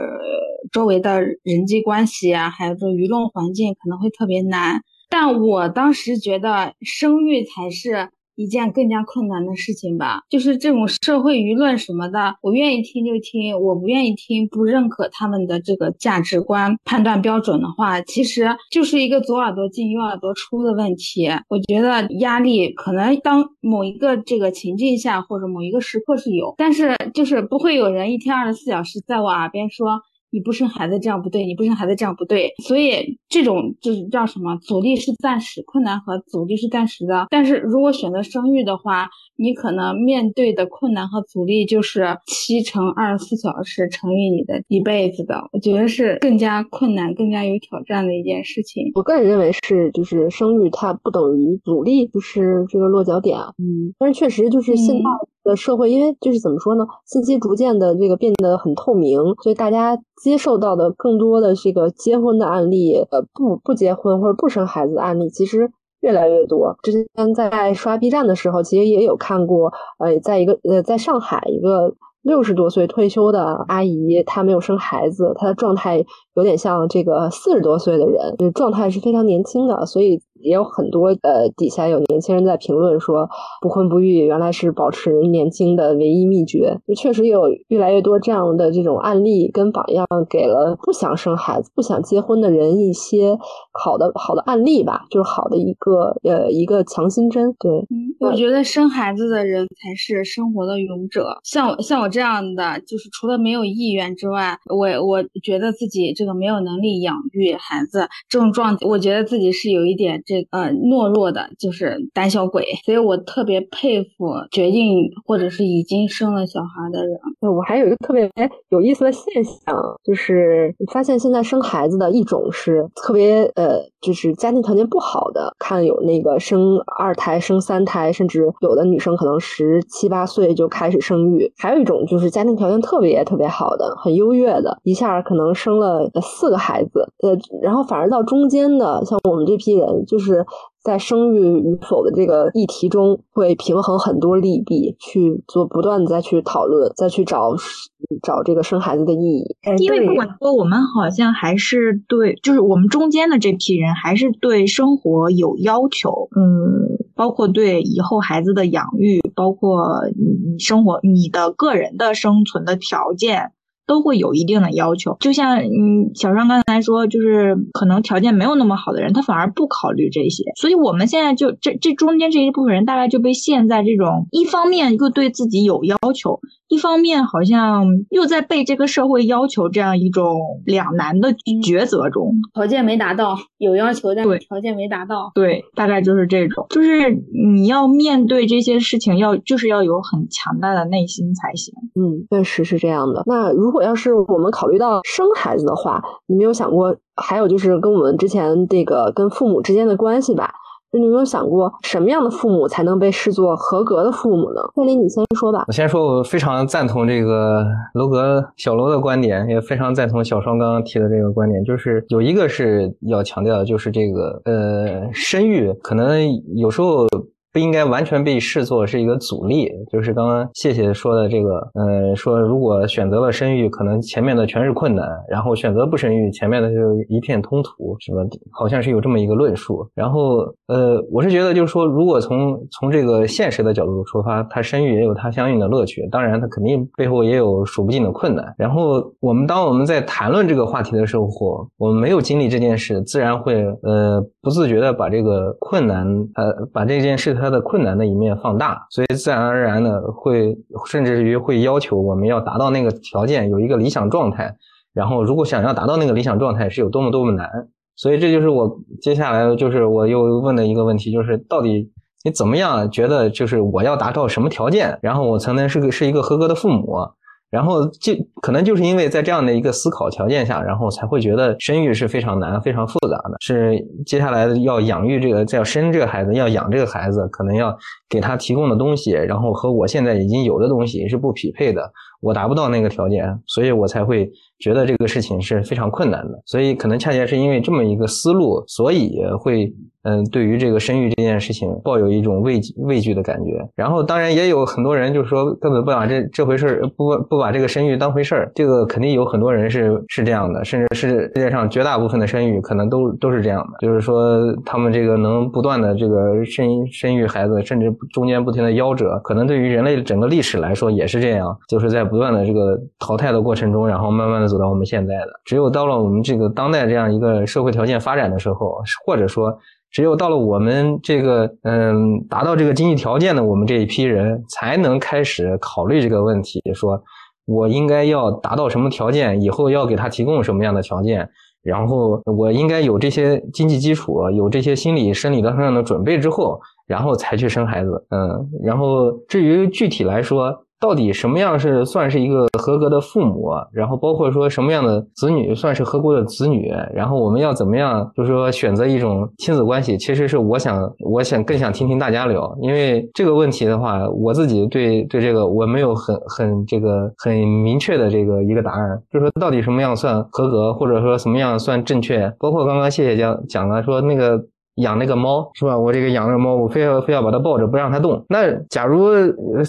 周围的人际关系啊，还有这舆论环境可能会特别难。但我当时觉得生育才是一件更加困难的事情吧，就是这种社会舆论什么的，我愿意听就听，我不愿意听，不认可他们的这个价值观判断标准的话，其实就是一个左耳朵进右耳朵出的问题。我觉得压力可能当某一个这个情境下或者某一个时刻是有，但是就是不会有人一天二十四小时在我耳边说。你不生孩子这样不对，你不生孩子这样不对，所以这种就是叫什么？阻力是暂时，困难和阻力是暂时的。但是如果选择生育的话，你可能面对的困难和阻力就是七乘二十四小时乘以你的一辈子的，我觉得是更加困难、更加有挑战的一件事情。我个人认为是，就是生育它不等于阻力，就是这个落脚点啊。嗯，但是确实就是现在的社会，因为就是怎么说呢，信息逐渐的这个变得很透明，所以大家接受到的更多的这个结婚的案例，呃，不不结婚或者不生孩子的案例，其实。越来越多。之前在刷 B 站的时候，其实也有看过，呃，在一个呃，在上海一个六十多岁退休的阿姨，她没有生孩子，她的状态有点像这个四十多岁的人，就是状态是非常年轻的，所以也有很多呃底下有年轻人在评论说，不婚不育原来是保持年轻的唯一秘诀。就确实有越来越多这样的这种案例跟榜样，给了不想生孩子、不想结婚的人一些好的好的案例吧，就是好的一个呃一个强心针。对，嗯，我觉得生孩子的人才是生活的勇者。像我像我这样的，就是除了没有意愿之外，我我觉得自己这个没有能力养育孩子这种状态，我觉得自己是有一点这呃懦弱的，就是胆小鬼。所以我特别佩服决定或者是已经生了小孩的人。我还有一个特别有意思的现象，就是发现现在生孩子的一种是特别呃，就是家庭条件不好的，看有那个生二胎、生三胎，甚至有的女生可能十七八岁就开始生育；还有一种就是家庭条件特别特别好的，很优越的，一下可能生了四个孩子，呃，然后反而到中间的，像我们这批人，就是。在生育与否的这个议题中，会平衡很多利弊，去做不断的再去讨论，再去找找这个生孩子的意义。因为不管说我们好像还是对，就是我们中间的这批人还是对生活有要求，嗯，包括对以后孩子的养育，包括你生活你的个人的生存的条件。都会有一定的要求，就像嗯，小张刚才说，就是可能条件没有那么好的人，他反而不考虑这些，所以我们现在就这这中间这一部分人，大概就被陷在这种一方面又对自己有要求，一方面好像又在被这个社会要求这样一种两难的抉择中，条件没达到，有要求，但是条件没达到，对，大概就是这种，就是你要面对这些事情，要就是要有很强大的内心才行，嗯，确实是这样的。那如果如果要是我们考虑到生孩子的话，你没有想过，还有就是跟我们之前这个跟父母之间的关系吧？那你有没有想过，什么样的父母才能被视作合格的父母呢？慧林，你先说吧。我先说，我非常赞同这个楼阁小楼的观点，也非常赞同小双刚刚提的这个观点，就是有一个是要强调的，就是这个呃，生育可能有时候。不应该完全被视作是一个阻力，就是刚刚谢谢说的这个，呃，说如果选择了生育，可能前面的全是困难，然后选择不生育，前面的就一片通途，什么好像是有这么一个论述。然后，呃，我是觉得就是说，如果从从这个现实的角度出发，它生育也有它相应的乐趣，当然它肯定背后也有数不尽的困难。然后我们当我们在谈论这个话题的时候，我们没有经历这件事，自然会呃不自觉的把这个困难，呃，把这件事它。的困难的一面放大，所以自然而然的会，甚至于会要求我们要达到那个条件，有一个理想状态。然后，如果想要达到那个理想状态，是有多么多么难。所以，这就是我接下来就是我又问的一个问题，就是到底你怎么样觉得，就是我要达到什么条件，然后我才能是个是一个合格的父母？然后就可能就是因为在这样的一个思考条件下，然后才会觉得生育是非常难、非常复杂的，是接下来要养育这个、再要生这个孩子、要养这个孩子，可能要给他提供的东西，然后和我现在已经有的东西是不匹配的，我达不到那个条件，所以我才会觉得这个事情是非常困难的。所以可能恰恰是因为这么一个思路，所以会。嗯，对于这个生育这件事情，抱有一种畏畏惧的感觉。然后，当然也有很多人就是说，根本不把这这回事儿，不不把这个生育当回事儿。这个肯定有很多人是是这样的，甚至是世界上绝大部分的生育可能都都是这样的。就是说，他们这个能不断的这个生生育孩子，甚至中间不停的夭折，可能对于人类整个历史来说也是这样，就是在不断的这个淘汰的过程中，然后慢慢的走到我们现在的。只有到了我们这个当代这样一个社会条件发展的时候，或者说。只有到了我们这个嗯达到这个经济条件的我们这一批人，才能开始考虑这个问题，说我应该要达到什么条件，以后要给他提供什么样的条件，然后我应该有这些经济基础，有这些心理生理上的准备之后，然后才去生孩子。嗯，然后至于具体来说。到底什么样是算是一个合格的父母？然后包括说什么样的子女算是合格的子女？然后我们要怎么样，就是说选择一种亲子关系？其实是我想，我想更想听听大家聊，因为这个问题的话，我自己对对这个我没有很很这个很明确的这个一个答案，就是说到底什么样算合格，或者说什么样算正确？包括刚刚谢谢讲讲了说那个。养那个猫是吧？我这个养那个猫，我非要非要把它抱着，不让它动。那假如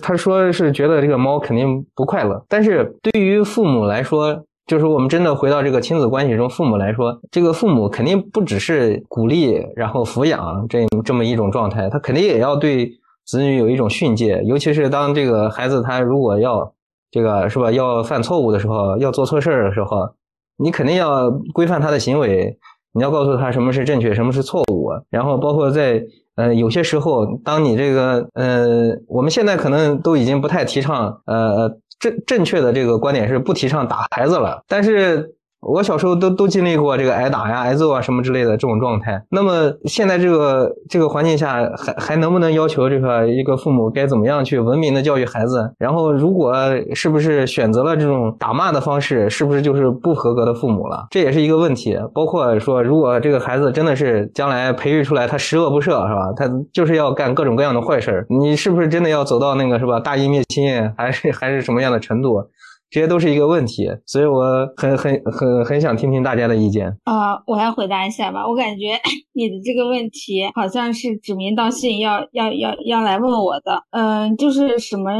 他说是觉得这个猫肯定不快乐，但是对于父母来说，就是我们真的回到这个亲子关系中，父母来说，这个父母肯定不只是鼓励然后抚养这这么一种状态，他肯定也要对子女有一种训诫，尤其是当这个孩子他如果要这个是吧，要犯错误的时候，要做错事儿的时候，你肯定要规范他的行为。你要告诉他什么是正确，什么是错误，然后包括在呃有些时候，当你这个呃我们现在可能都已经不太提倡呃正正确的这个观点是不提倡打孩子了，但是。我小时候都都经历过这个挨打呀、挨揍啊什么之类的这种状态。那么现在这个这个环境下，还还能不能要求这个一个父母该怎么样去文明的教育孩子？然后如果是不是选择了这种打骂的方式，是不是就是不合格的父母了？这也是一个问题。包括说，如果这个孩子真的是将来培育出来他十恶不赦，是吧？他就是要干各种各样的坏事儿你是不是真的要走到那个是吧？大义灭亲，还是还是什么样的程度？这些都是一个问题，所以我很很很很想听听大家的意见啊！我来回答一下吧。我感觉 你的这个问题好像是指名道姓要要要要来问我的。嗯，就是什么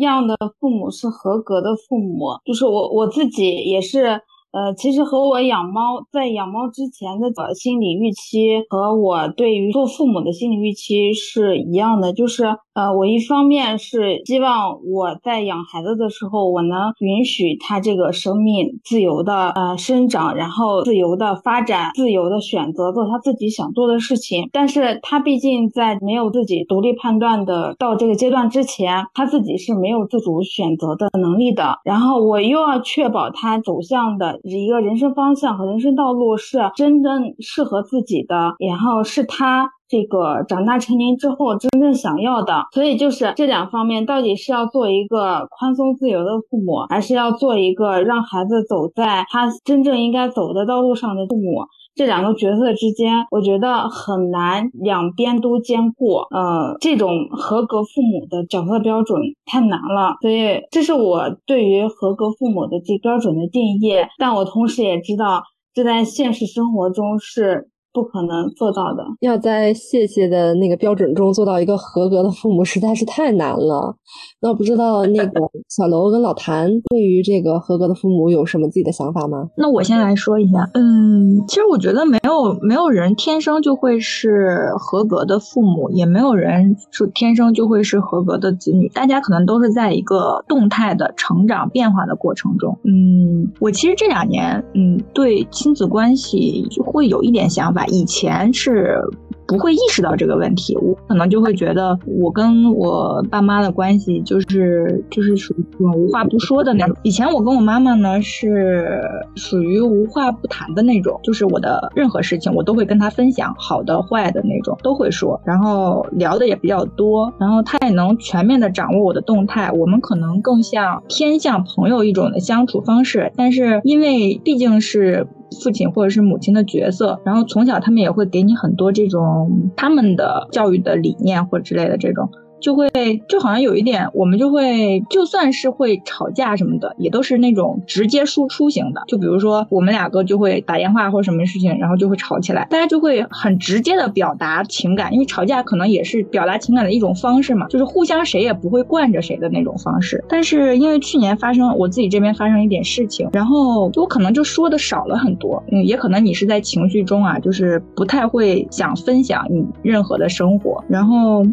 样的父母是合格的父母？就是我我自己也是。呃，其实和我养猫，在养猫之前的心理预期和我对于做父母的心理预期是一样的，就是呃，我一方面是希望我在养孩子的时候，我能允许他这个生命自由的呃生长，然后自由的发展，自由的选择做他自己想做的事情。但是他毕竟在没有自己独立判断的到这个阶段之前，他自己是没有自主选择的能力的。然后我又要确保他走向的。一个人生方向和人生道路是真正适合自己的，然后是他这个长大成年之后真正想要的。所以就是这两方面，到底是要做一个宽松自由的父母，还是要做一个让孩子走在他真正应该走的道路上的父母？这两个角色之间，我觉得很难两边都兼顾。呃，这种合格父母的角色标准太难了，所以这是我对于合格父母的这标准的定义。但我同时也知道，这在现实生活中是。不可能做到的。要在谢谢的那个标准中做到一个合格的父母，实在是太难了。那不知道那个 小楼跟老谭对于这个合格的父母有什么自己的想法吗？那我先来说一下。嗯，其实我觉得没有没有人天生就会是合格的父母，也没有人是天生就会是合格的子女。大家可能都是在一个动态的成长变化的过程中。嗯，我其实这两年嗯对亲子关系会有一点想法。以前是不会意识到这个问题，我可能就会觉得我跟我爸妈的关系就是就是属于这种无话不说的那种。以前我跟我妈妈呢是属于无话不谈的那种，就是我的任何事情我都会跟她分享，好的坏的那种都会说，然后聊的也比较多，然后她也能全面的掌握我的动态。我们可能更像偏向朋友一种的相处方式，但是因为毕竟是。父亲或者是母亲的角色，然后从小他们也会给你很多这种他们的教育的理念或者之类的这种。就会就好像有一点，我们就会就算是会吵架什么的，也都是那种直接输出型的。就比如说我们两个就会打电话或者什么事情，然后就会吵起来，大家就会很直接的表达情感，因为吵架可能也是表达情感的一种方式嘛，就是互相谁也不会惯着谁的那种方式。但是因为去年发生我自己这边发生一点事情，然后我可能就说的少了很多，嗯，也可能你是在情绪中啊，就是不太会想分享你任何的生活，然后。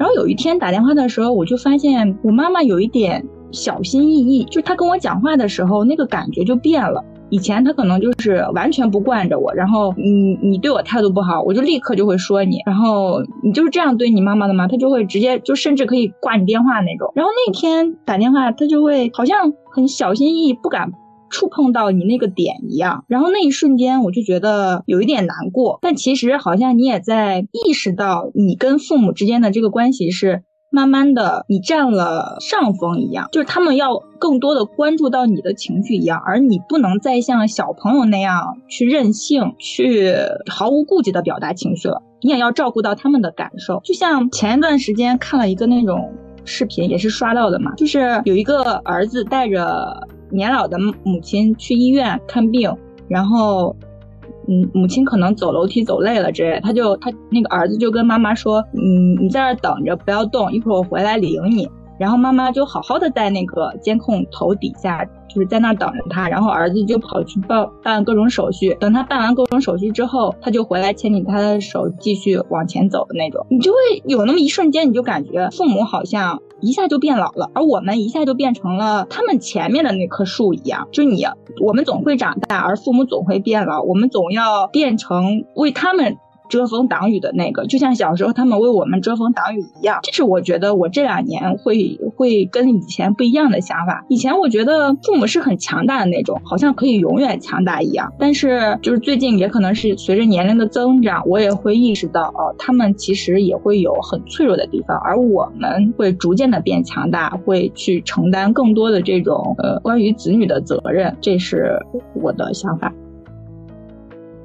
然后有一天打电话的时候，我就发现我妈妈有一点小心翼翼，就她跟我讲话的时候，那个感觉就变了。以前她可能就是完全不惯着我，然后你你对我态度不好，我就立刻就会说你，然后你就是这样对你妈妈的吗？她就会直接就甚至可以挂你电话那种。然后那天打电话，她就会好像很小心翼翼，不敢。触碰到你那个点一样，然后那一瞬间我就觉得有一点难过，但其实好像你也在意识到你跟父母之间的这个关系是慢慢的你占了上风一样，就是他们要更多的关注到你的情绪一样，而你不能再像小朋友那样去任性，去毫无顾忌的表达情绪了，你也要照顾到他们的感受。就像前一段时间看了一个那种视频，也是刷到的嘛，就是有一个儿子带着。年老的母亲去医院看病，然后，嗯，母亲可能走楼梯走累了之类，他就他那个儿子就跟妈妈说，嗯，你在这等着，不要动，一会儿我回来领你。然后妈妈就好好的在那个监控头底下。就是在那等着他，然后儿子就跑去办办各种手续。等他办完各种手续之后，他就回来牵起他的手，继续往前走的那种。你就会有那么一瞬间，你就感觉父母好像一下就变老了，而我们一下就变成了他们前面的那棵树一样。就你，我们总会长大，而父母总会变老，我们总要变成为他们。遮风挡雨的那个，就像小时候他们为我们遮风挡雨一样。这是我觉得我这两年会会跟以前不一样的想法。以前我觉得父母是很强大的那种，好像可以永远强大一样。但是就是最近也可能是随着年龄的增长，我也会意识到哦，他们其实也会有很脆弱的地方，而我们会逐渐的变强大，会去承担更多的这种呃关于子女的责任。这是我的想法。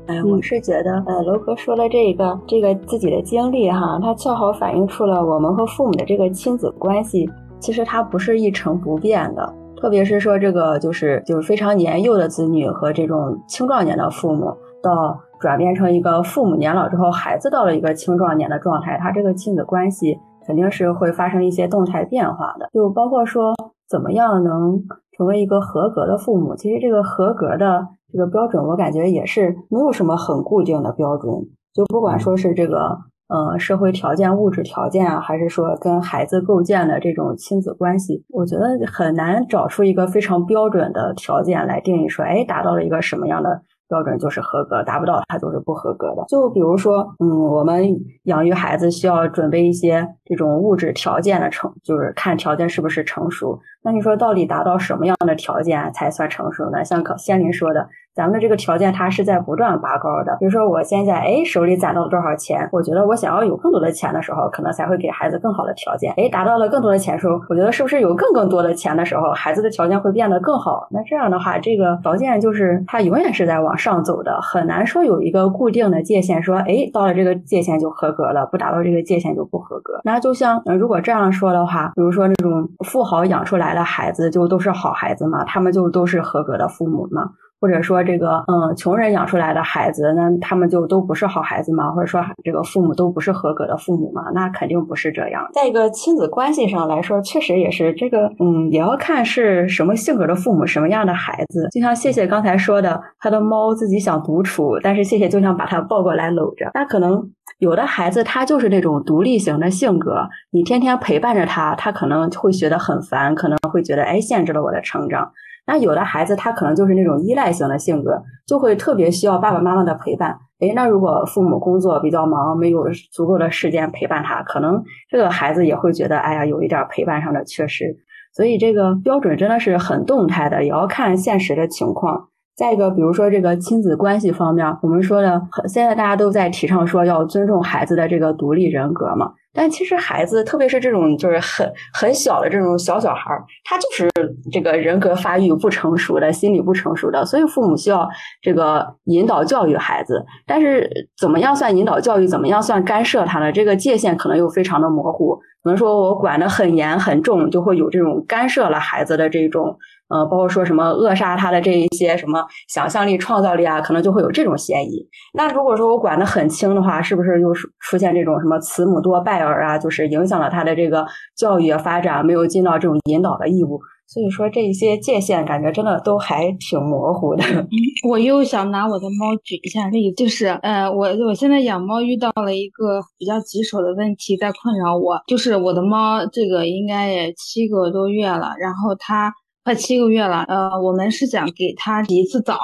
哎，我是觉得，呃，楼哥说的这个，这个自己的经历哈，它恰好反映出了我们和父母的这个亲子关系，其实它不是一成不变的。特别是说这个，就是就是非常年幼的子女和这种青壮年的父母，到转变成一个父母年老之后，孩子到了一个青壮年的状态，他这个亲子关系肯定是会发生一些动态变化的。就包括说，怎么样能成为一个合格的父母？其实这个合格的。这个标准我感觉也是没有什么很固定的标准，就不管说是这个呃社会条件、物质条件啊，还是说跟孩子构建的这种亲子关系，我觉得很难找出一个非常标准的条件来定义说，哎，达到了一个什么样的标准就是合格，达不到它就是不合格的。就比如说，嗯，我们养育孩子需要准备一些这种物质条件的成，就是看条件是不是成熟。那你说到底达到什么样的条件才算成熟呢？像可仙林说的。咱们的这个条件，它是在不断拔高的。比如说，我现在哎手里攒到了多少钱，我觉得我想要有更多的钱的时候，可能才会给孩子更好的条件。哎，达到了更多的钱时候，我觉得是不是有更更多的钱的时候，孩子的条件会变得更好？那这样的话，这个条件就是它永远是在往上走的，很难说有一个固定的界限，说哎到了这个界限就合格了，不达到这个界限就不合格。那就像如果这样说的话，比如说那种富豪养出来的孩子就都是好孩子嘛，他们就都是合格的父母嘛。或者说这个嗯，穷人养出来的孩子，那他们就都不是好孩子吗？或者说这个父母都不是合格的父母吗？那肯定不是这样。在一个亲子关系上来说，确实也是这个嗯，也要看是什么性格的父母，什么样的孩子。就像谢谢刚才说的，他的猫自己想独处，但是谢谢就想把它抱过来搂着。那可能有的孩子他就是那种独立型的性格，你天天陪伴着他，他可能会觉得很烦，可能会觉得哎，限制了我的成长。那有的孩子他可能就是那种依赖型的性格，就会特别需要爸爸妈妈的陪伴。诶，那如果父母工作比较忙，没有足够的时间陪伴他，可能这个孩子也会觉得，哎呀，有一点陪伴上的缺失。所以这个标准真的是很动态的，也要看现实的情况。再一个，比如说这个亲子关系方面，我们说的，现在大家都在提倡说要尊重孩子的这个独立人格嘛。但其实孩子，特别是这种就是很很小的这种小小孩儿，他就是这个人格发育不成熟的，心理不成熟的，所以父母需要这个引导教育孩子。但是怎么样算引导教育，怎么样算干涉他呢？这个界限可能又非常的模糊。可能说我管得很严很重，就会有这种干涉了孩子的这种。呃，包括说什么扼杀他的这一些什么想象力、创造力啊，可能就会有这种嫌疑。那如果说我管得很轻的话，是不是又是出现这种什么慈母多败儿啊？就是影响了他的这个教育发展，没有尽到这种引导的义务。所以说，这一些界限感觉真的都还挺模糊的。我又想拿我的猫举一下例子，就是呃，我我现在养猫遇到了一个比较棘手的问题在困扰我，就是我的猫这个应该也七个多月了，然后它。快七个月了，呃，我们是想给它洗一次澡，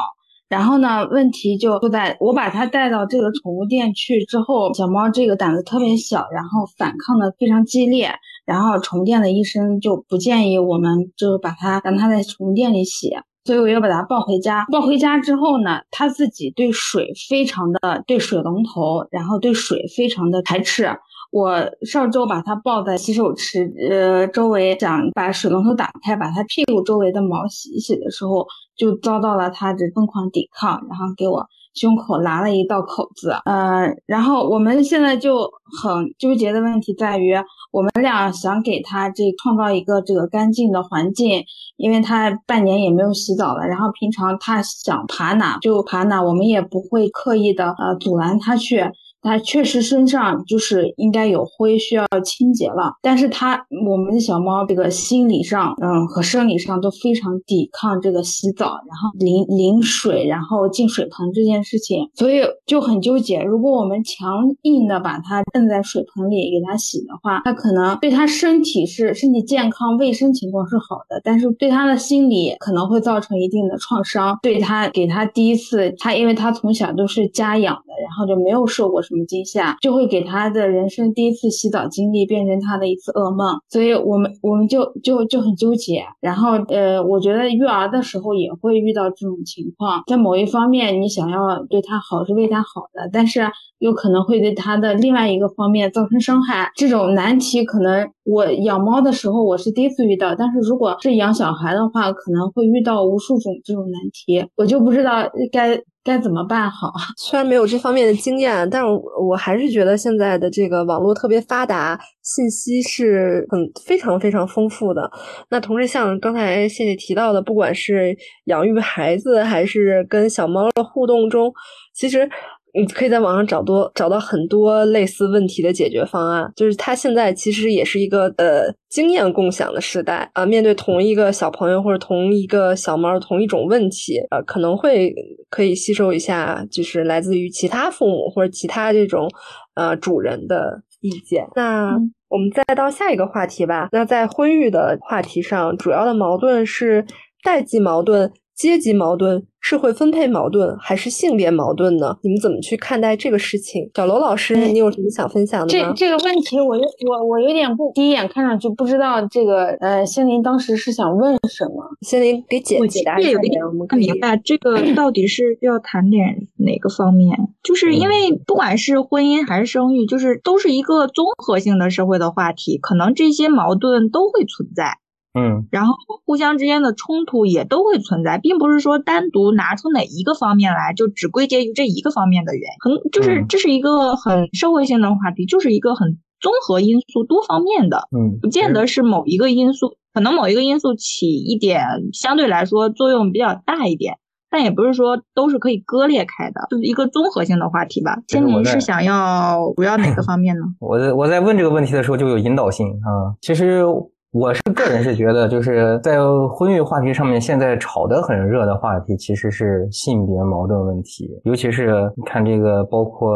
然后呢，问题就就在我把它带到这个宠物店去之后，小猫这个胆子特别小，然后反抗的非常激烈，然后宠物店的医生就不建议我们就把它让它在宠物店里洗，所以我又把它抱回家。抱回家之后呢，它自己对水非常的对水龙头，然后对水非常的排斥。我上周把它抱在洗手池，呃，周围想把水龙头打开，把它屁股周围的毛洗一洗的时候，就遭到了它的疯狂抵抗，然后给我胸口拉了一道口子。呃，然后我们现在就很纠结的问题在于，我们俩想给它这创造一个这个干净的环境，因为它半年也没有洗澡了，然后平常它想爬哪就爬哪，我们也不会刻意的呃阻拦它去。它确实身上就是应该有灰，需要清洁了。但是它我们的小猫这个心理上，嗯，和生理上都非常抵抗这个洗澡，然后淋淋水，然后进水盆这件事情，所以就很纠结。如果我们强硬的把它摁在水盆里给它洗的话，它可能对它身体是身体健康、卫生情况是好的，但是对它的心理可能会造成一定的创伤。对它给它第一次，它因为它从小都是家养的，然后就没有受过。什么惊吓，就会给他的人生第一次洗澡经历变成他的一次噩梦，所以我们我们就就就很纠结。然后呃，我觉得育儿的时候也会遇到这种情况，在某一方面你想要对他好是为他好的，但是又可能会对他的另外一个方面造成伤害。这种难题可能我养猫的时候我是第一次遇到，但是如果是养小孩的话，可能会遇到无数种这种难题，我就不知道该。该怎么办好？虽然没有这方面的经验，但是我还是觉得现在的这个网络特别发达，信息是很非常非常丰富的。那同时，像刚才谢谢提到的，不管是养育孩子，还是跟小猫的互动中，其实。你可以在网上找多找到很多类似问题的解决方案，就是它现在其实也是一个呃经验共享的时代啊。面对同一个小朋友或者同一个小猫同一种问题，呃，可能会可以吸收一下，就是来自于其他父母或者其他这种呃主人的意见。那我们再到下一个话题吧。那在婚育的话题上，主要的矛盾是代际矛盾、阶级矛盾、社会分配矛盾还是性别矛盾呢？你们怎么去看待这个事情？小罗老师，你有什么想分享的吗？这这个问题，我我我有点不，第一眼看上去不知道这个呃，仙林当时是想问什么？仙林给解解答一下，我们看明白这个到底是要谈点哪个方面？就是因为不管是婚姻还是生育，就是都是一个综合性的社会的话题，可能这些矛盾都会存在。嗯，然后互相之间的冲突也都会存在，并不是说单独拿出哪一个方面来就只归结于这一个方面的原因，很就是这是一个很社会性的话题，就是一个很综合因素、多方面的，嗯，不见得是某一个因素，可能某一个因素起一点相对来说作用比较大一点，但也不是说都是可以割裂开的，就是一个综合性的话题吧。千明是想要主要哪个方面呢？我在我在问这个问题的时候就有引导性啊，其实。我是个人是觉得，就是在婚育话题上面，现在炒得很热的话题，其实是性别矛盾问题。尤其是看这个，包括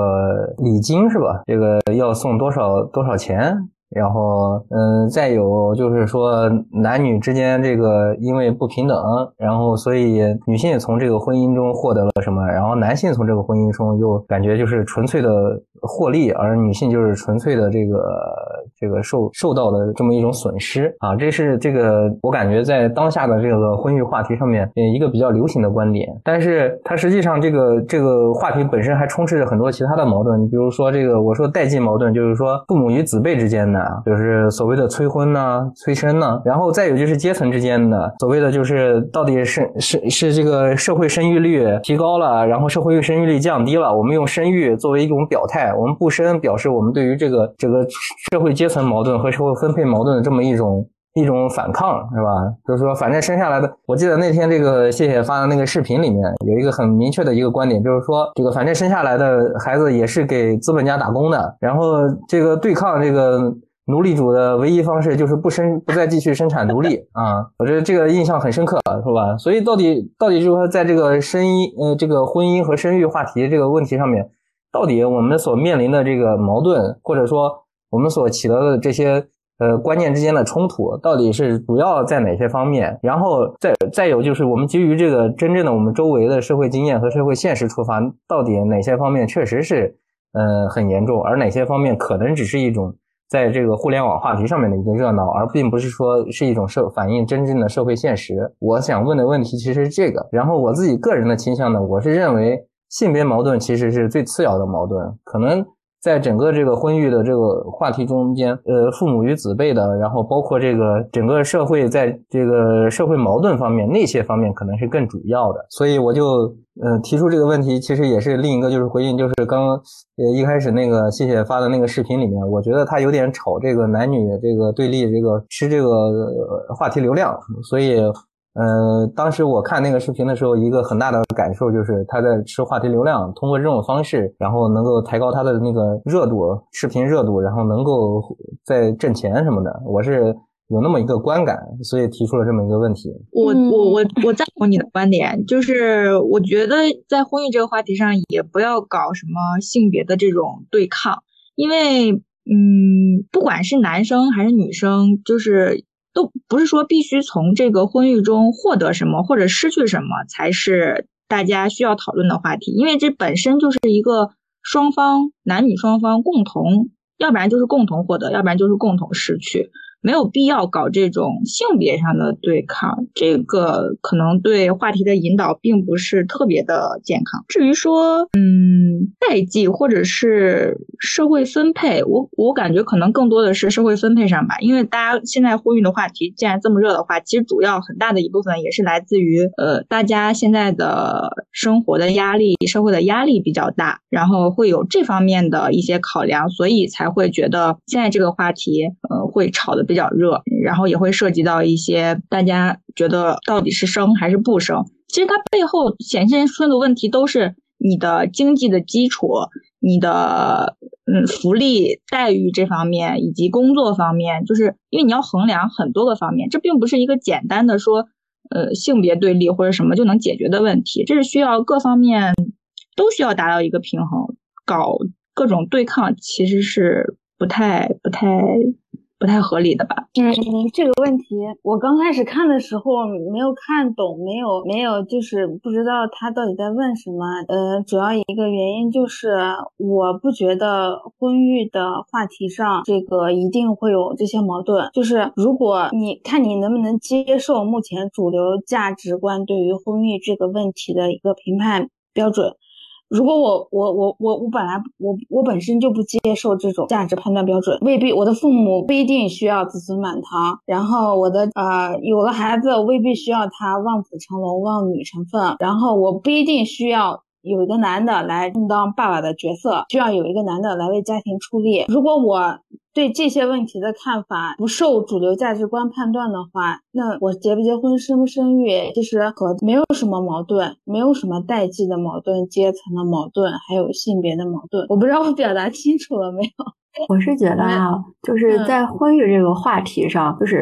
礼金是吧？这个要送多少多少钱？然后，嗯，再有就是说，男女之间这个因为不平等，然后所以女性从这个婚姻中获得了什么，然后男性从这个婚姻中又感觉就是纯粹的获利，而女性就是纯粹的这个这个受受到的这么一种损失啊，这是这个我感觉在当下的这个婚育话题上面，一个比较流行的观点。但是它实际上这个这个话题本身还充斥着很多其他的矛盾，你比如说这个我说代际矛盾，就是说父母与子辈之间的。就是所谓的催婚呐、催生呐，然后再有就是阶层之间的所谓的就是到底是是是这个社会生育率提高了，然后社会生育率降低了，我们用生育作为一种表态，我们不生表示我们对于这个这个社会阶层矛盾和社会分配矛盾的这么一种一种反抗，是吧？就是说，反正生下来的，我记得那天这个谢谢发的那个视频里面有一个很明确的一个观点，就是说这个反正生下来的孩子也是给资本家打工的，然后这个对抗这个。奴隶主的唯一方式就是不生，不再继续生产奴隶啊！我觉得这个印象很深刻，是吧？所以到底到底就是说，在这个生呃这个婚姻和生育话题这个问题上面，到底我们所面临的这个矛盾，或者说我们所起到的这些呃观念之间的冲突，到底是主要在哪些方面？然后再再有就是我们基于这个真正的我们周围的社会经验和社会现实出发，到底哪些方面确实是呃很严重，而哪些方面可能只是一种。在这个互联网话题上面的一个热闹，而并不是说是一种社反映真正的社会现实。我想问的问题其实是这个。然后我自己个人的倾向呢，我是认为性别矛盾其实是最次要的矛盾，可能。在整个这个婚育的这个话题中间，呃，父母与子辈的，然后包括这个整个社会在这个社会矛盾方面，那些方面可能是更主要的。所以我就呃提出这个问题，其实也是另一个就是回应，就是刚呃一开始那个谢谢发的那个视频里面，我觉得他有点炒这个男女这个对立，这个吃这个话题流量，所以。呃，当时我看那个视频的时候，一个很大的感受就是他在吃话题流量，通过这种方式，然后能够抬高他的那个热度，视频热度，然后能够在挣钱什么的。我是有那么一个观感，所以提出了这么一个问题。我我我我赞同你的观点，就是我觉得在婚育这个话题上，也不要搞什么性别的这种对抗，因为嗯，不管是男生还是女生，就是。都不是说必须从这个婚育中获得什么或者失去什么才是大家需要讨论的话题，因为这本身就是一个双方男女双方共同，要不然就是共同获得，要不然就是共同失去。没有必要搞这种性别上的对抗，这个可能对话题的引导并不是特别的健康。至于说，嗯，代际或者是社会分配，我我感觉可能更多的是社会分配上吧。因为大家现在婚育的话题既然这么热的话，其实主要很大的一部分也是来自于，呃，大家现在的生活的压力、社会的压力比较大，然后会有这方面的一些考量，所以才会觉得现在这个话题，呃，会炒的比。比较热，然后也会涉及到一些大家觉得到底是生还是不生。其实它背后显现出的问题都是你的经济的基础、你的嗯福利待遇这方面，以及工作方面，就是因为你要衡量很多个方面，这并不是一个简单的说呃性别对立或者什么就能解决的问题，这是需要各方面都需要达到一个平衡。搞各种对抗其实是不太不太。不太合理的吧？嗯，这个问题我刚开始看的时候没有看懂，没有没有，就是不知道他到底在问什么。呃，主要一个原因就是我不觉得婚育的话题上这个一定会有这些矛盾。就是如果你看你能不能接受目前主流价值观对于婚育这个问题的一个评判标准。如果我我我我我本来我我本身就不接受这种价值判断标准，未必我的父母不一定需要子孙满堂，然后我的呃有了孩子未必需要他望子成龙望女成凤，然后我不一定需要有一个男的来充当爸爸的角色，需要有一个男的来为家庭出力。如果我对这些问题的看法不受主流价值观判断的话，那我结不结婚、生不生育，其实和没有什么矛盾，没有什么代际的矛盾、阶层的矛盾，还有性别的矛盾。我不知道我表达清楚了没有？我是觉得啊，就是在婚育这个话题上，就是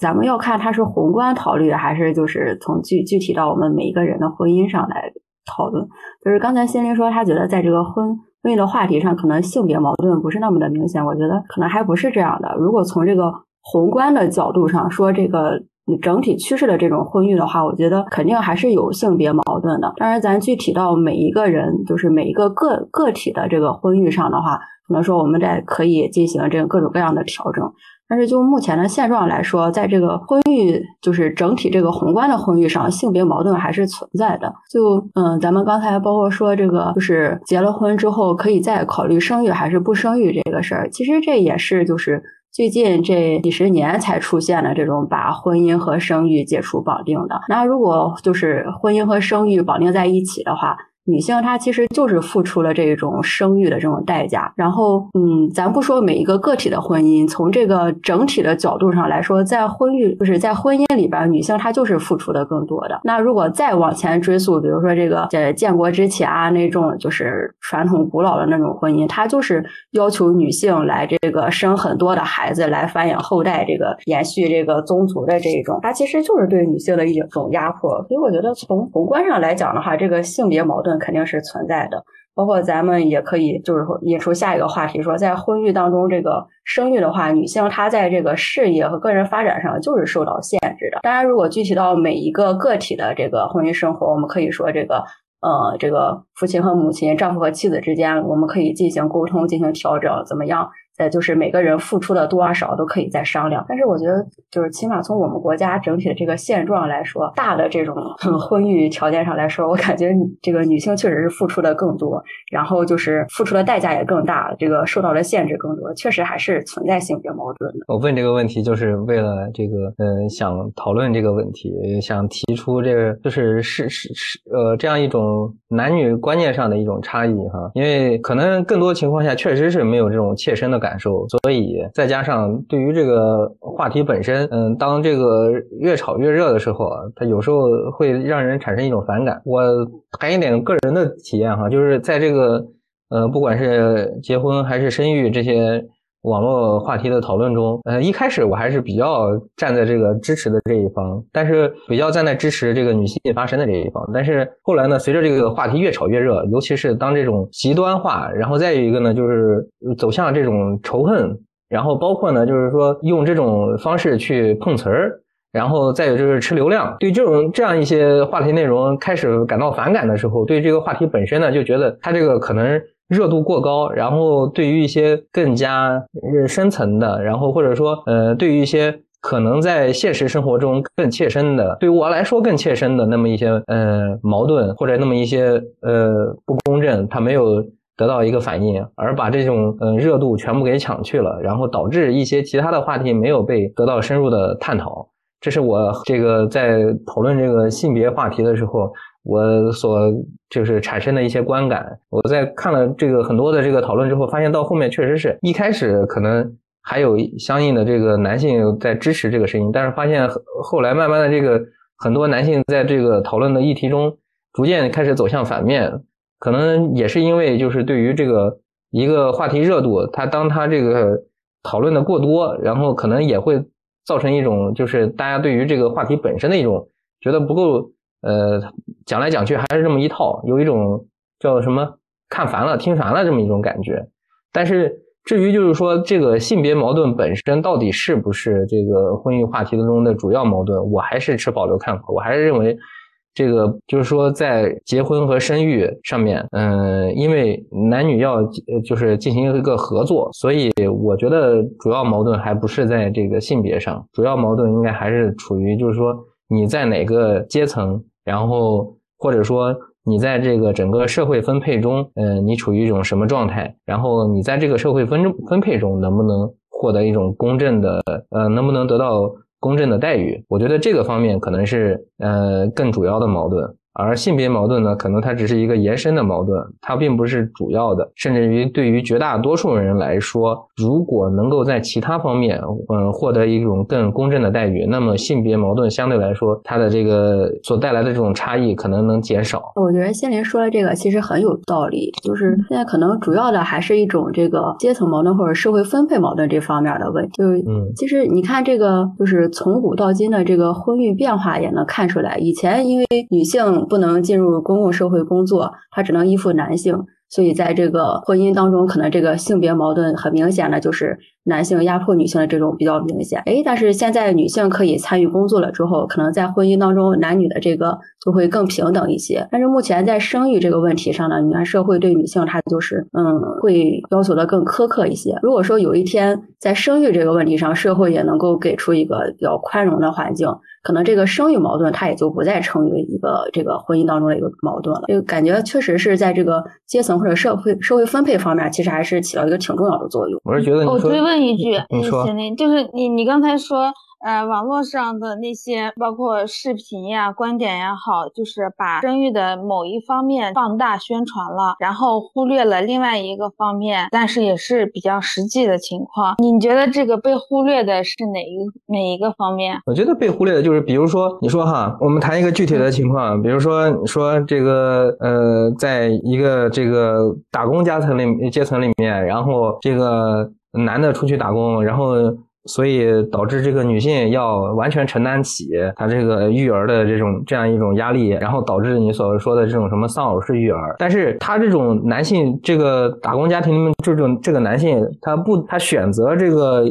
咱们要看它是宏观考虑，还是就是从具具体到我们每一个人的婚姻上来讨论。就是刚才心灵说，他觉得在这个婚。婚姻的话题上，可能性别矛盾不是那么的明显。我觉得可能还不是这样的。如果从这个宏观的角度上说，这个整体趋势的这种婚育的话，我觉得肯定还是有性别矛盾的。当然，咱具体到每一个人，就是每一个个个体的这个婚育上的话，可能说我们在可以进行这个各种各样的调整。但是就目前的现状来说，在这个婚育就是整体这个宏观的婚育上，性别矛盾还是存在的。就嗯，咱们刚才包括说这个，就是结了婚之后可以再考虑生育还是不生育这个事儿，其实这也是就是最近这几十年才出现的这种把婚姻和生育解除绑定的。那如果就是婚姻和生育绑定在一起的话，女性她其实就是付出了这种生育的这种代价，然后，嗯，咱不说每一个个体的婚姻，从这个整体的角度上来说，在婚育就是在婚姻里边，女性她就是付出的更多的。那如果再往前追溯，比如说这个在建国之前啊，那种就是传统古老的那种婚姻，它就是要求女性来这个生很多的孩子来繁衍后代，这个延续这个宗族的这一种，它其实就是对女性的一种压迫。所以我觉得从宏观上来讲的话，这个性别矛盾。肯定是存在的，包括咱们也可以就是说引出下一个话题，说在婚育当中，这个生育的话，女性她在这个事业和个人发展上就是受到限制的。当然，如果具体到每一个个体的这个婚姻生活，我们可以说这个呃，这个父亲和母亲、丈夫和妻子之间，我们可以进行沟通、进行调整，怎么样？呃，就是每个人付出的多少都可以再商量，但是我觉得，就是起码从我们国家整体的这个现状来说，大的这种婚育条件上来说，我感觉这个女性确实是付出的更多，然后就是付出的代价也更大，这个受到的限制更多，确实还是存在性别矛盾的。我问这个问题，就是为了这个，嗯，想讨论这个问题，想提出这个，就是是是是，呃，这样一种男女观念上的一种差异哈，因为可能更多情况下确实是没有这种切身的。感受，所以再加上对于这个话题本身，嗯，当这个越炒越热的时候啊，它有时候会让人产生一种反感。我谈一点个人的体验哈，就是在这个呃，不管是结婚还是生育这些。网络话题的讨论中，呃，一开始我还是比较站在这个支持的这一方，但是比较站在支持这个女性发声的这一方。但是后来呢，随着这个话题越炒越热，尤其是当这种极端化，然后再有一个呢，就是走向这种仇恨，然后包括呢，就是说用这种方式去碰瓷儿，然后再有就是吃流量，对这种这样一些话题内容开始感到反感的时候，对这个话题本身呢，就觉得它这个可能。热度过高，然后对于一些更加深层的，然后或者说呃，对于一些可能在现实生活中更切身的，对我来说更切身的那么一些呃矛盾或者那么一些呃不公正，它没有得到一个反应，而把这种呃热度全部给抢去了，然后导致一些其他的话题没有被得到深入的探讨。这是我这个在讨论这个性别话题的时候。我所就是产生的一些观感，我在看了这个很多的这个讨论之后，发现到后面确实是一开始可能还有相应的这个男性在支持这个声音，但是发现后来慢慢的这个很多男性在这个讨论的议题中逐渐开始走向反面，可能也是因为就是对于这个一个话题热度，他当他这个讨论的过多，然后可能也会造成一种就是大家对于这个话题本身的一种觉得不够。呃，讲来讲去还是这么一套，有一种叫什么看烦了、听烦了这么一种感觉。但是至于就是说这个性别矛盾本身到底是不是这个婚育话题当中的主要矛盾，我还是持保留看法。我还是认为，这个就是说在结婚和生育上面，嗯，因为男女要就是进行一个合作，所以我觉得主要矛盾还不是在这个性别上，主要矛盾应该还是处于就是说你在哪个阶层，然后或者说。你在这个整个社会分配中，呃，你处于一种什么状态？然后你在这个社会分分配中能不能获得一种公正的，呃，能不能得到公正的待遇？我觉得这个方面可能是呃更主要的矛盾。而性别矛盾呢，可能它只是一个延伸的矛盾，它并不是主要的。甚至于对于绝大多数人来说，如果能够在其他方面，嗯，获得一种更公正的待遇，那么性别矛盾相对来说，它的这个所带来的这种差异可能能减少。我觉得仙林说的这个其实很有道理，就是现在可能主要的还是一种这个阶层矛盾或者社会分配矛盾这方面的问题。就是，嗯，其实你看这个，就是从古到今的这个婚育变化也能看出来，以前因为女性。不能进入公共社会工作，他只能依附男性。所以，在这个婚姻当中，可能这个性别矛盾很明显的就是男性压迫女性的这种比较明显。哎，但是现在女性可以参与工作了之后，可能在婚姻当中，男女的这个就会更平等一些。但是目前在生育这个问题上呢，你看社会对女性她就是嗯会要求的更苛刻一些。如果说有一天在生育这个问题上，社会也能够给出一个比较宽容的环境，可能这个生育矛盾它也就不再成为一个这个婚姻当中的一个矛盾了。就感觉确实是在这个阶层。或者社会社会分配方面，其实还是起到一个挺重要的作用。我是觉得，我追问一句，你说，就是你你刚才说。呃，网络上的那些包括视频呀、观点也好，就是把生育的某一方面放大宣传了，然后忽略了另外一个方面，但是也是比较实际的情况。你觉得这个被忽略的是哪一哪一个方面？我觉得被忽略的就是，比如说你说哈，我们谈一个具体的情况，比如说你说这个呃，在一个这个打工阶层里阶层里面，然后这个男的出去打工，然后。所以导致这个女性要完全承担起她这个育儿的这种这样一种压力，然后导致你所说的这种什么丧偶式育儿。但是他这种男性，这个打工家庭里面这种这个男性，他不他选择这个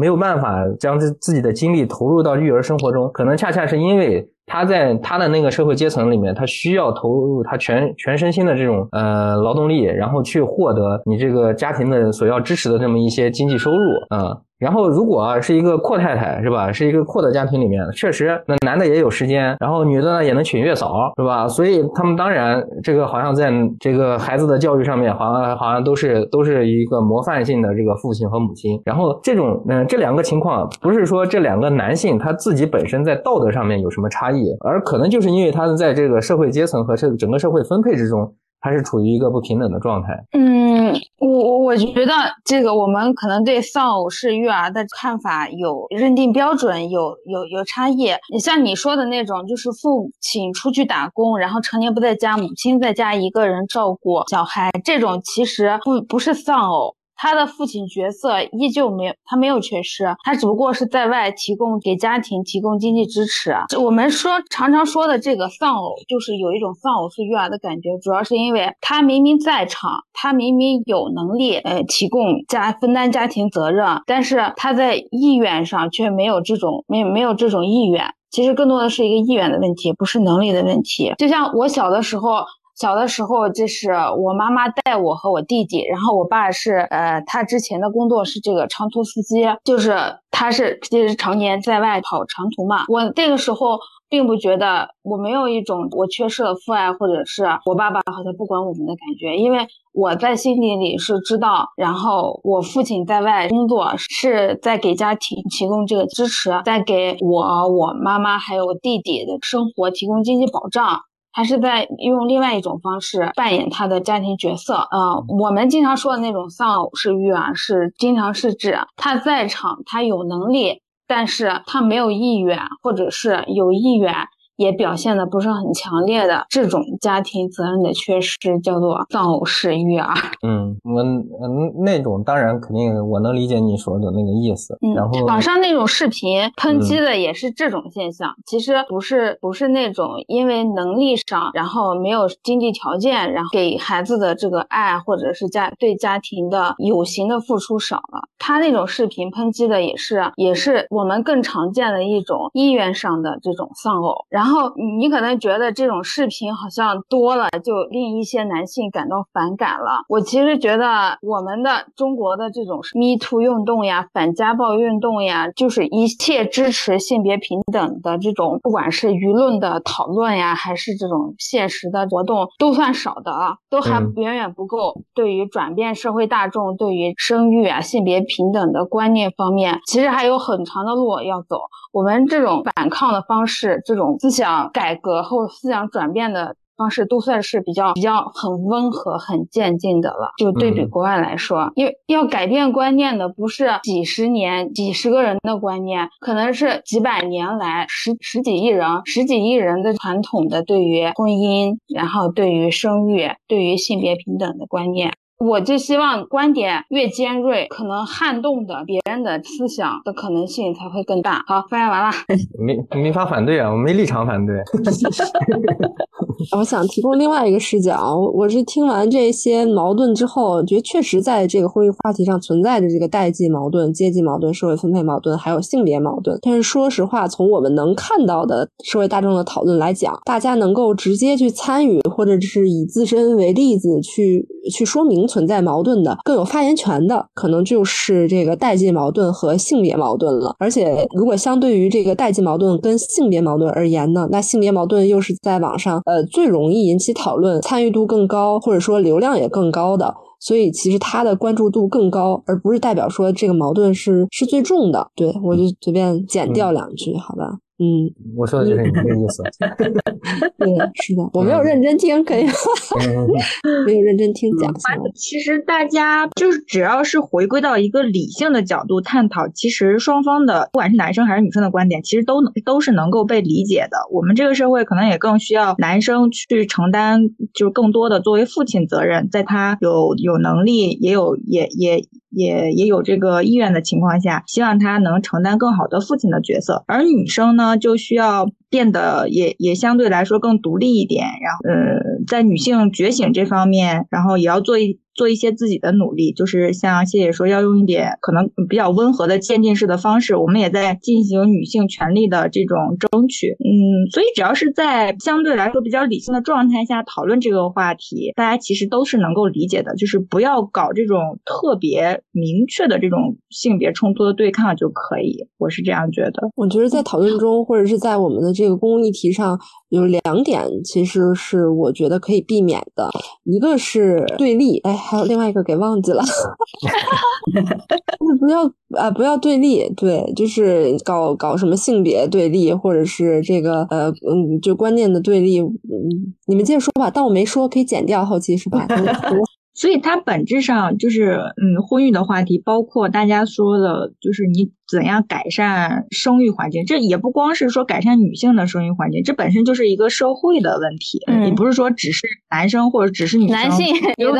没有办法将自自己的精力投入到育儿生活中，可能恰恰是因为他在他的那个社会阶层里面，他需要投入他全全身心的这种呃劳动力，然后去获得你这个家庭的所要支持的这么一些经济收入啊。然后，如果是一个阔太太，是吧？是一个阔的家庭里面，确实，那男的也有时间，然后女的呢也能请月嫂，是吧？所以他们当然，这个好像在这个孩子的教育上面，好像好像都是都是一个模范性的这个父亲和母亲。然后这种，嗯，这两个情况，不是说这两个男性他自己本身在道德上面有什么差异，而可能就是因为他在这个社会阶层和这整个社会分配之中。还是处于一个不平等的状态。嗯，我我我觉得这个我们可能对丧偶式育儿的看法有认定标准有有有差异。你像你说的那种，就是父亲出去打工，然后成年不在家，母亲在家一个人照顾小孩，这种其实不不是丧偶。他的父亲角色依旧没有，他没有缺失，他只不过是在外提供给家庭提供经济支持。我们说常常说的这个丧偶，就是有一种丧偶式育儿的感觉，主要是因为他明明在场，他明明有能力，呃，提供家分担家庭责任，但是他在意愿上却没有这种没没有这种意愿。其实更多的是一个意愿的问题，不是能力的问题。就像我小的时候。小的时候，这是我妈妈带我和我弟弟，然后我爸是，呃，他之前的工作是这个长途司机，就是他是就是常年在外跑长途嘛。我那个时候并不觉得我没有一种我缺失了父爱，或者是我爸爸好像不管我们的感觉，因为我在心底里是知道，然后我父亲在外工作是在给家庭提供这个支持，在给我、我妈妈还有我弟弟的生活提供经济保障。他是在用另外一种方式扮演他的家庭角色。呃，我们经常说的那种丧偶式育儿，是经常是指他在场，他有能力，但是他没有意愿，或者是有意愿，也表现的不是很强烈的这种家庭责任的缺失，叫做丧偶式育儿。嗯，我嗯那种当然肯定我能理解你说的那个意思。嗯，然后网上那种视频抨击的也是这种现象，其实不是不是那种因为能力上，然后没有经济条件，然后给孩子的这个爱或者是家对家庭的有形的付出少了。他那种视频抨击的也是也是我们更常见的一种意愿上的这种丧偶。然后你可能觉得这种视频好像多了，就令一些男性感到反感了。我其实觉得我们的中国的这种 Me Too 运动呀、反家暴运动呀，就是一切支持性别平等的这种，不管是舆论的讨论呀，还是这种现实的活动，都算少的啊，都还嗯远远不够。对于转变社会大众对于生育啊、性别平等的观念方面，其实还有很长的路要走。我们这种反抗的方式，这种思想改革后思想转变的方式，都算是比较比较很温和、很渐进的了。就对比嗯国外来说，因为要改变观念的不是几十年、几十个人的观念，可能是几百年来十十几亿人、十几亿人的传统的对于婚姻，然后对于生育、对于性别平等的观念。我就希望观点越尖锐，可能撼动的别人的思想的可能性才会更大。好，发言完了。没没法反对啊，我没立场反对。我想提供另外一个视角，我是听完这些矛盾之后，觉得确实在这个婚育话题上存在着这个代际矛盾、阶级矛盾、社会分配矛盾，还有性别矛盾。但是说实话，从我们能看到的社会大众的讨论来讲，大家能够直接去参与，或者是以自身为例子去去说明存在矛盾的、更有发言权的，可能就是这个代际矛盾和性别矛盾了。而且，如果相对于这个代际矛盾跟性别矛盾而言呢，那性别矛盾又是在网上呃最容易引起讨论、参与度更高，或者说流量也更高的。所以其实它的关注度更高，而不是代表说这个矛盾是是最重的。对我就随便剪掉两句，好吧？嗯，我说的就是你这个意思。对，是的，我没有认真听，可以吗？嗯 没有认真听讲，行吗？其实大家就是只要是回归到一个理性的角度探讨，其实双方的不管是男生还是女生的观点，其实都能都是能够被理解的。我们这个社会可能也更需要男生去承担，就是更多的作为父亲责任，在他有有能力，也有也也也也有这个意愿的情况下，希望他能承担更好的父亲的角色。而女生呢，就需要变得也也相对来说更独立一点，然后呃，在女性觉醒这方面，然后也要做一做一些自己的努力，就是像谢姐说，要用一点可能比较温和的渐进式的方式，我们也在进行女性权利的这种争取。嗯，所以只要是在相对来说比较理性的状态下讨论这个话题，大家其实都是能够理解的，就是不要搞这种特别明确的这种性别冲突的对抗就可以，我是这样觉得。我觉得在讨论中，或者是在我们的这个公共议题上，有两点其实是我觉得可以避免的，一个是对立，哎，还有另外一个给忘记了，不要啊，不要对立，对，就是搞搞什么性别对立，或者是这个呃嗯，就观念的对立，嗯，你们接着说吧，当我没说，可以剪掉后期是吧？所以它本质上就是，嗯，婚育的话题，包括大家说的，就是你怎样改善生育环境。这也不光是说改善女性的生育环境，这本身就是一个社会的问题，嗯也不是说只是男生或者只是女生，男性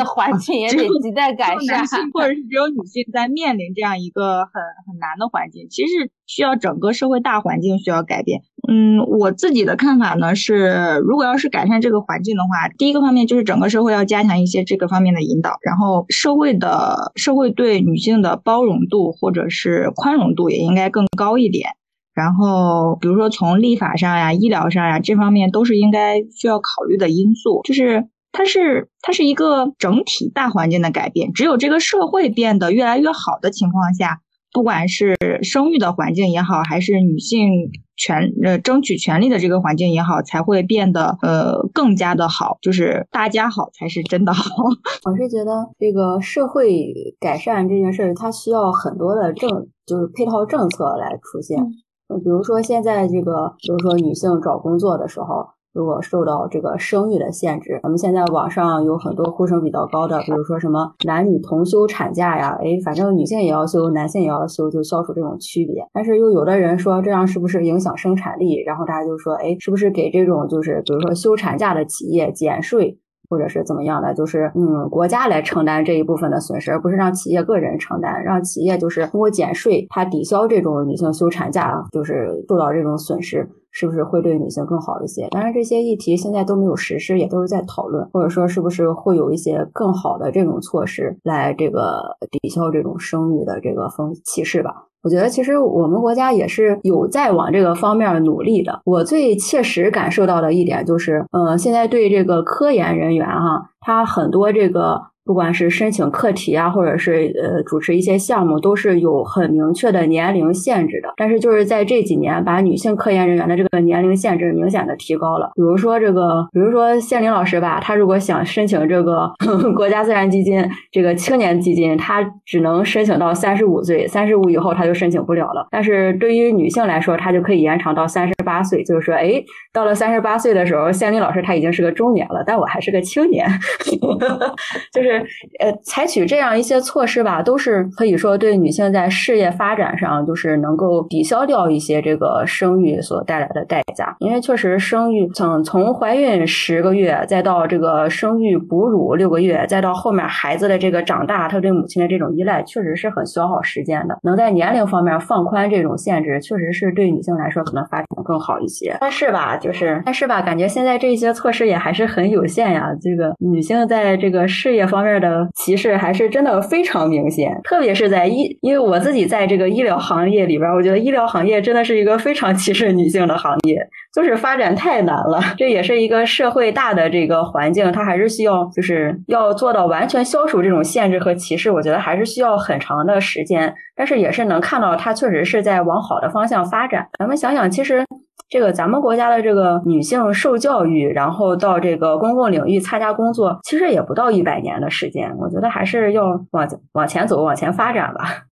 环境也 得亟待改善男。性或者是只有女性在面临这样一个很很难的环境，其实需要整个社会大环境需要改变。嗯，我自己的看法呢是，如果要是改善这个环境的话，第一个方面就是整个社会要加强一些这个方面的引导，然后社会的社会对女性的包容度或者是宽容度也应该更高一点。然后，比如说从立法上呀、医疗上呀这方面，都是应该需要考虑的因素。就是它是它是一个整体大环境的改变，只有这个社会变得越来越好的情况下，不管是生育的环境也好，还是女性权呃争取权利的这个环境也好，才会变得呃更加的好，就是大家好才是真的好。我是觉得这个社会改善这件事儿，它需要很多的政，就是配套政策来出现。嗯比如说现在这个，比如说女性找工作的时候，如果受到这个生育的限制，咱们现在网上有很多呼声比较高的，比如说什么男女同休产假呀，哎，反正女性也要休，男性也要休，就消除这种区别。但是又有的人说这样是不是影响生产力？然后大家就说，哎，是不是给这种就是比如说休产假的企业减税？或者是怎么样的，就是嗯，国家来承担这一部分的损失，而不是让企业个人承担，让企业就是通过减税，它抵消这种女性休产假就是受到这种损失，是不是会对女性更好一些？当然，这些议题现在都没有实施，也都是在讨论，或者说是不是会有一些更好的这种措施来这个抵消这种生育的这个风歧视吧。我觉得其实我们国家也是有在往这个方面努力的。我最切实感受到的一点就是，呃，现在对这个科研人员哈，他很多这个。不管是申请课题啊，或者是呃主持一些项目，都是有很明确的年龄限制的。但是就是在这几年，把女性科研人员的这个年龄限制明显的提高了。比如说这个，比如说谢林老师吧，他如果想申请这个 国家自然基金这个青年基金，他只能申请到三十五岁，三十五以后他就申请不了了。但是对于女性来说，她就可以延长到三十八岁。就是说，哎，到了三十八岁的时候，谢林老师他已经是个中年了，但我还是个青年，就是。呃，采取这样一些措施吧，都是可以说对女性在事业发展上，就是能够抵消掉一些这个生育所带来的代价。因为确实生育从从怀孕十个月，再到这个生育哺乳六个月，再到后面孩子的这个长大，他对母亲的这种依赖，确实是很消耗时间的。能在年龄方面放宽这种限制，确实是对女性来说可能发展更好一些。但是吧，就是但是吧，感觉现在这些措施也还是很有限呀。这个女性在这个事业方面。的歧视还是真的非常明显，特别是在医，因为我自己在这个医疗行业里边，我觉得医疗行业真的是一个非常歧视女性的行业，就是发展太难了。这也是一个社会大的这个环境，它还是需要就是要做到完全消除这种限制和歧视，我觉得还是需要很长的时间。但是也是能看到它确实是在往好的方向发展。咱们想想，其实。这个咱们国家的这个女性受教育，然后到这个公共领域参加工作，其实也不到一百年的时间。我觉得还是要往往前走，往前发展吧。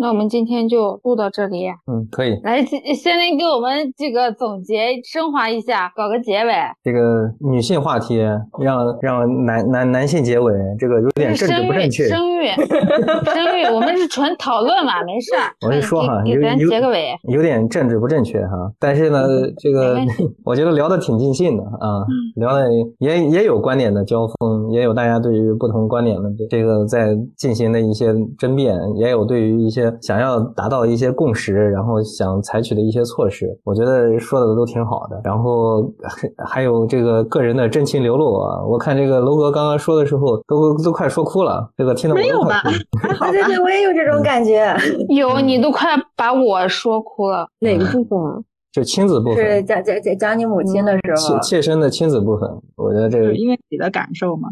那我们今天就录到这里。嗯，可以。来，先来给我们这个总结升华一下，搞个结尾。这个女性话题，让让男男男性结尾，这个有点政治不正确。生育，生育，我们是纯讨论嘛，没事。我就说哈，给咱结个尾。有点政治不正确哈，但是呢，这个 我觉得聊的挺尽兴的啊，聊的也也有观点的交锋，也有大家对于不同观点的这个在进行的一些争辩，也有对于一些。想要达到一些共识，然后想采取的一些措施，我觉得说的都挺好的。然后 还有这个个人的真情流露啊，我看这个楼哥刚刚说的时候，都都快说哭了。这个听到没有吧？对对对，我也有这种感觉。有，你都快把我说哭了。哪个部分？就亲子部分。是讲讲讲讲你母亲的时候。切切身的亲子部分，我觉得这个因为你的感受嘛。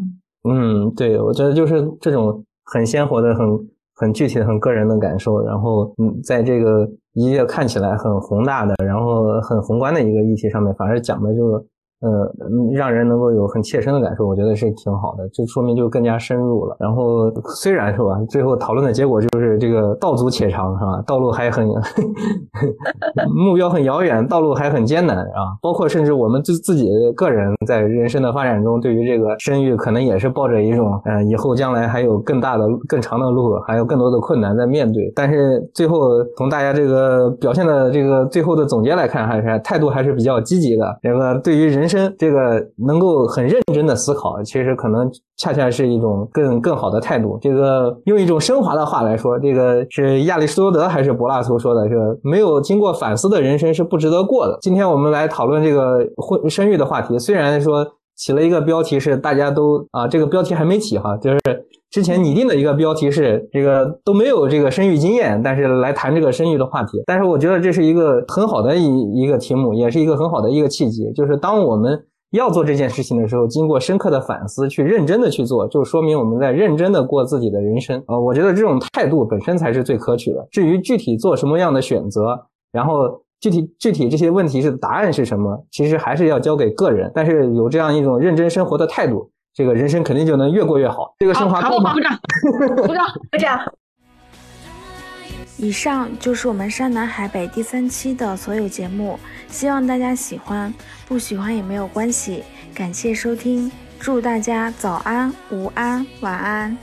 嗯，对，我觉得就是这种很鲜活的很。很具体的、很个人的感受，然后嗯，在这个一个看起来很宏大的、然后很宏观的一个议题上面，反而讲的就是。呃，让人能够有很切身的感受，我觉得是挺好的。这说明就更加深入了。然后虽然是吧，最后讨论的结果就是这个道阻且长，是吧？道路还很 目标很遥远，道路还很艰难啊。包括甚至我们自自己个人在人生的发展中，对于这个生育，可能也是抱着一种，嗯，以后将来还有更大的、更长的路，还有更多的困难在面对。但是最后从大家这个表现的这个最后的总结来看，还是态度还是比较积极的。这个对于人。人生这个能够很认真的思考，其实可能恰恰是一种更更好的态度。这个用一种升华的话来说，这个是亚里士多德还是柏拉图说的？是没有经过反思的人生是不值得过的。今天我们来讨论这个婚生育的话题，虽然说起了一个标题是大家都啊，这个标题还没起哈，就是。之前拟定的一个标题是这个都没有这个生育经验，但是来谈这个生育的话题。但是我觉得这是一个很好的一一个题目，也是一个很好的一个契机。就是当我们要做这件事情的时候，经过深刻的反思，去认真的去做，就说明我们在认真的过自己的人生啊。我觉得这种态度本身才是最可取的。至于具体做什么样的选择，然后具体具体这些问题是答案是什么，其实还是要交给个人。但是有这样一种认真生活的态度。这个人生肯定就能越过越好。这个升华够吗？鼓掌，鼓掌，鼓掌。以上就是我们山南海北第三期的所有节目，希望大家喜欢，不喜欢也没有关系。感谢收听，祝大家早安、午安、晚安。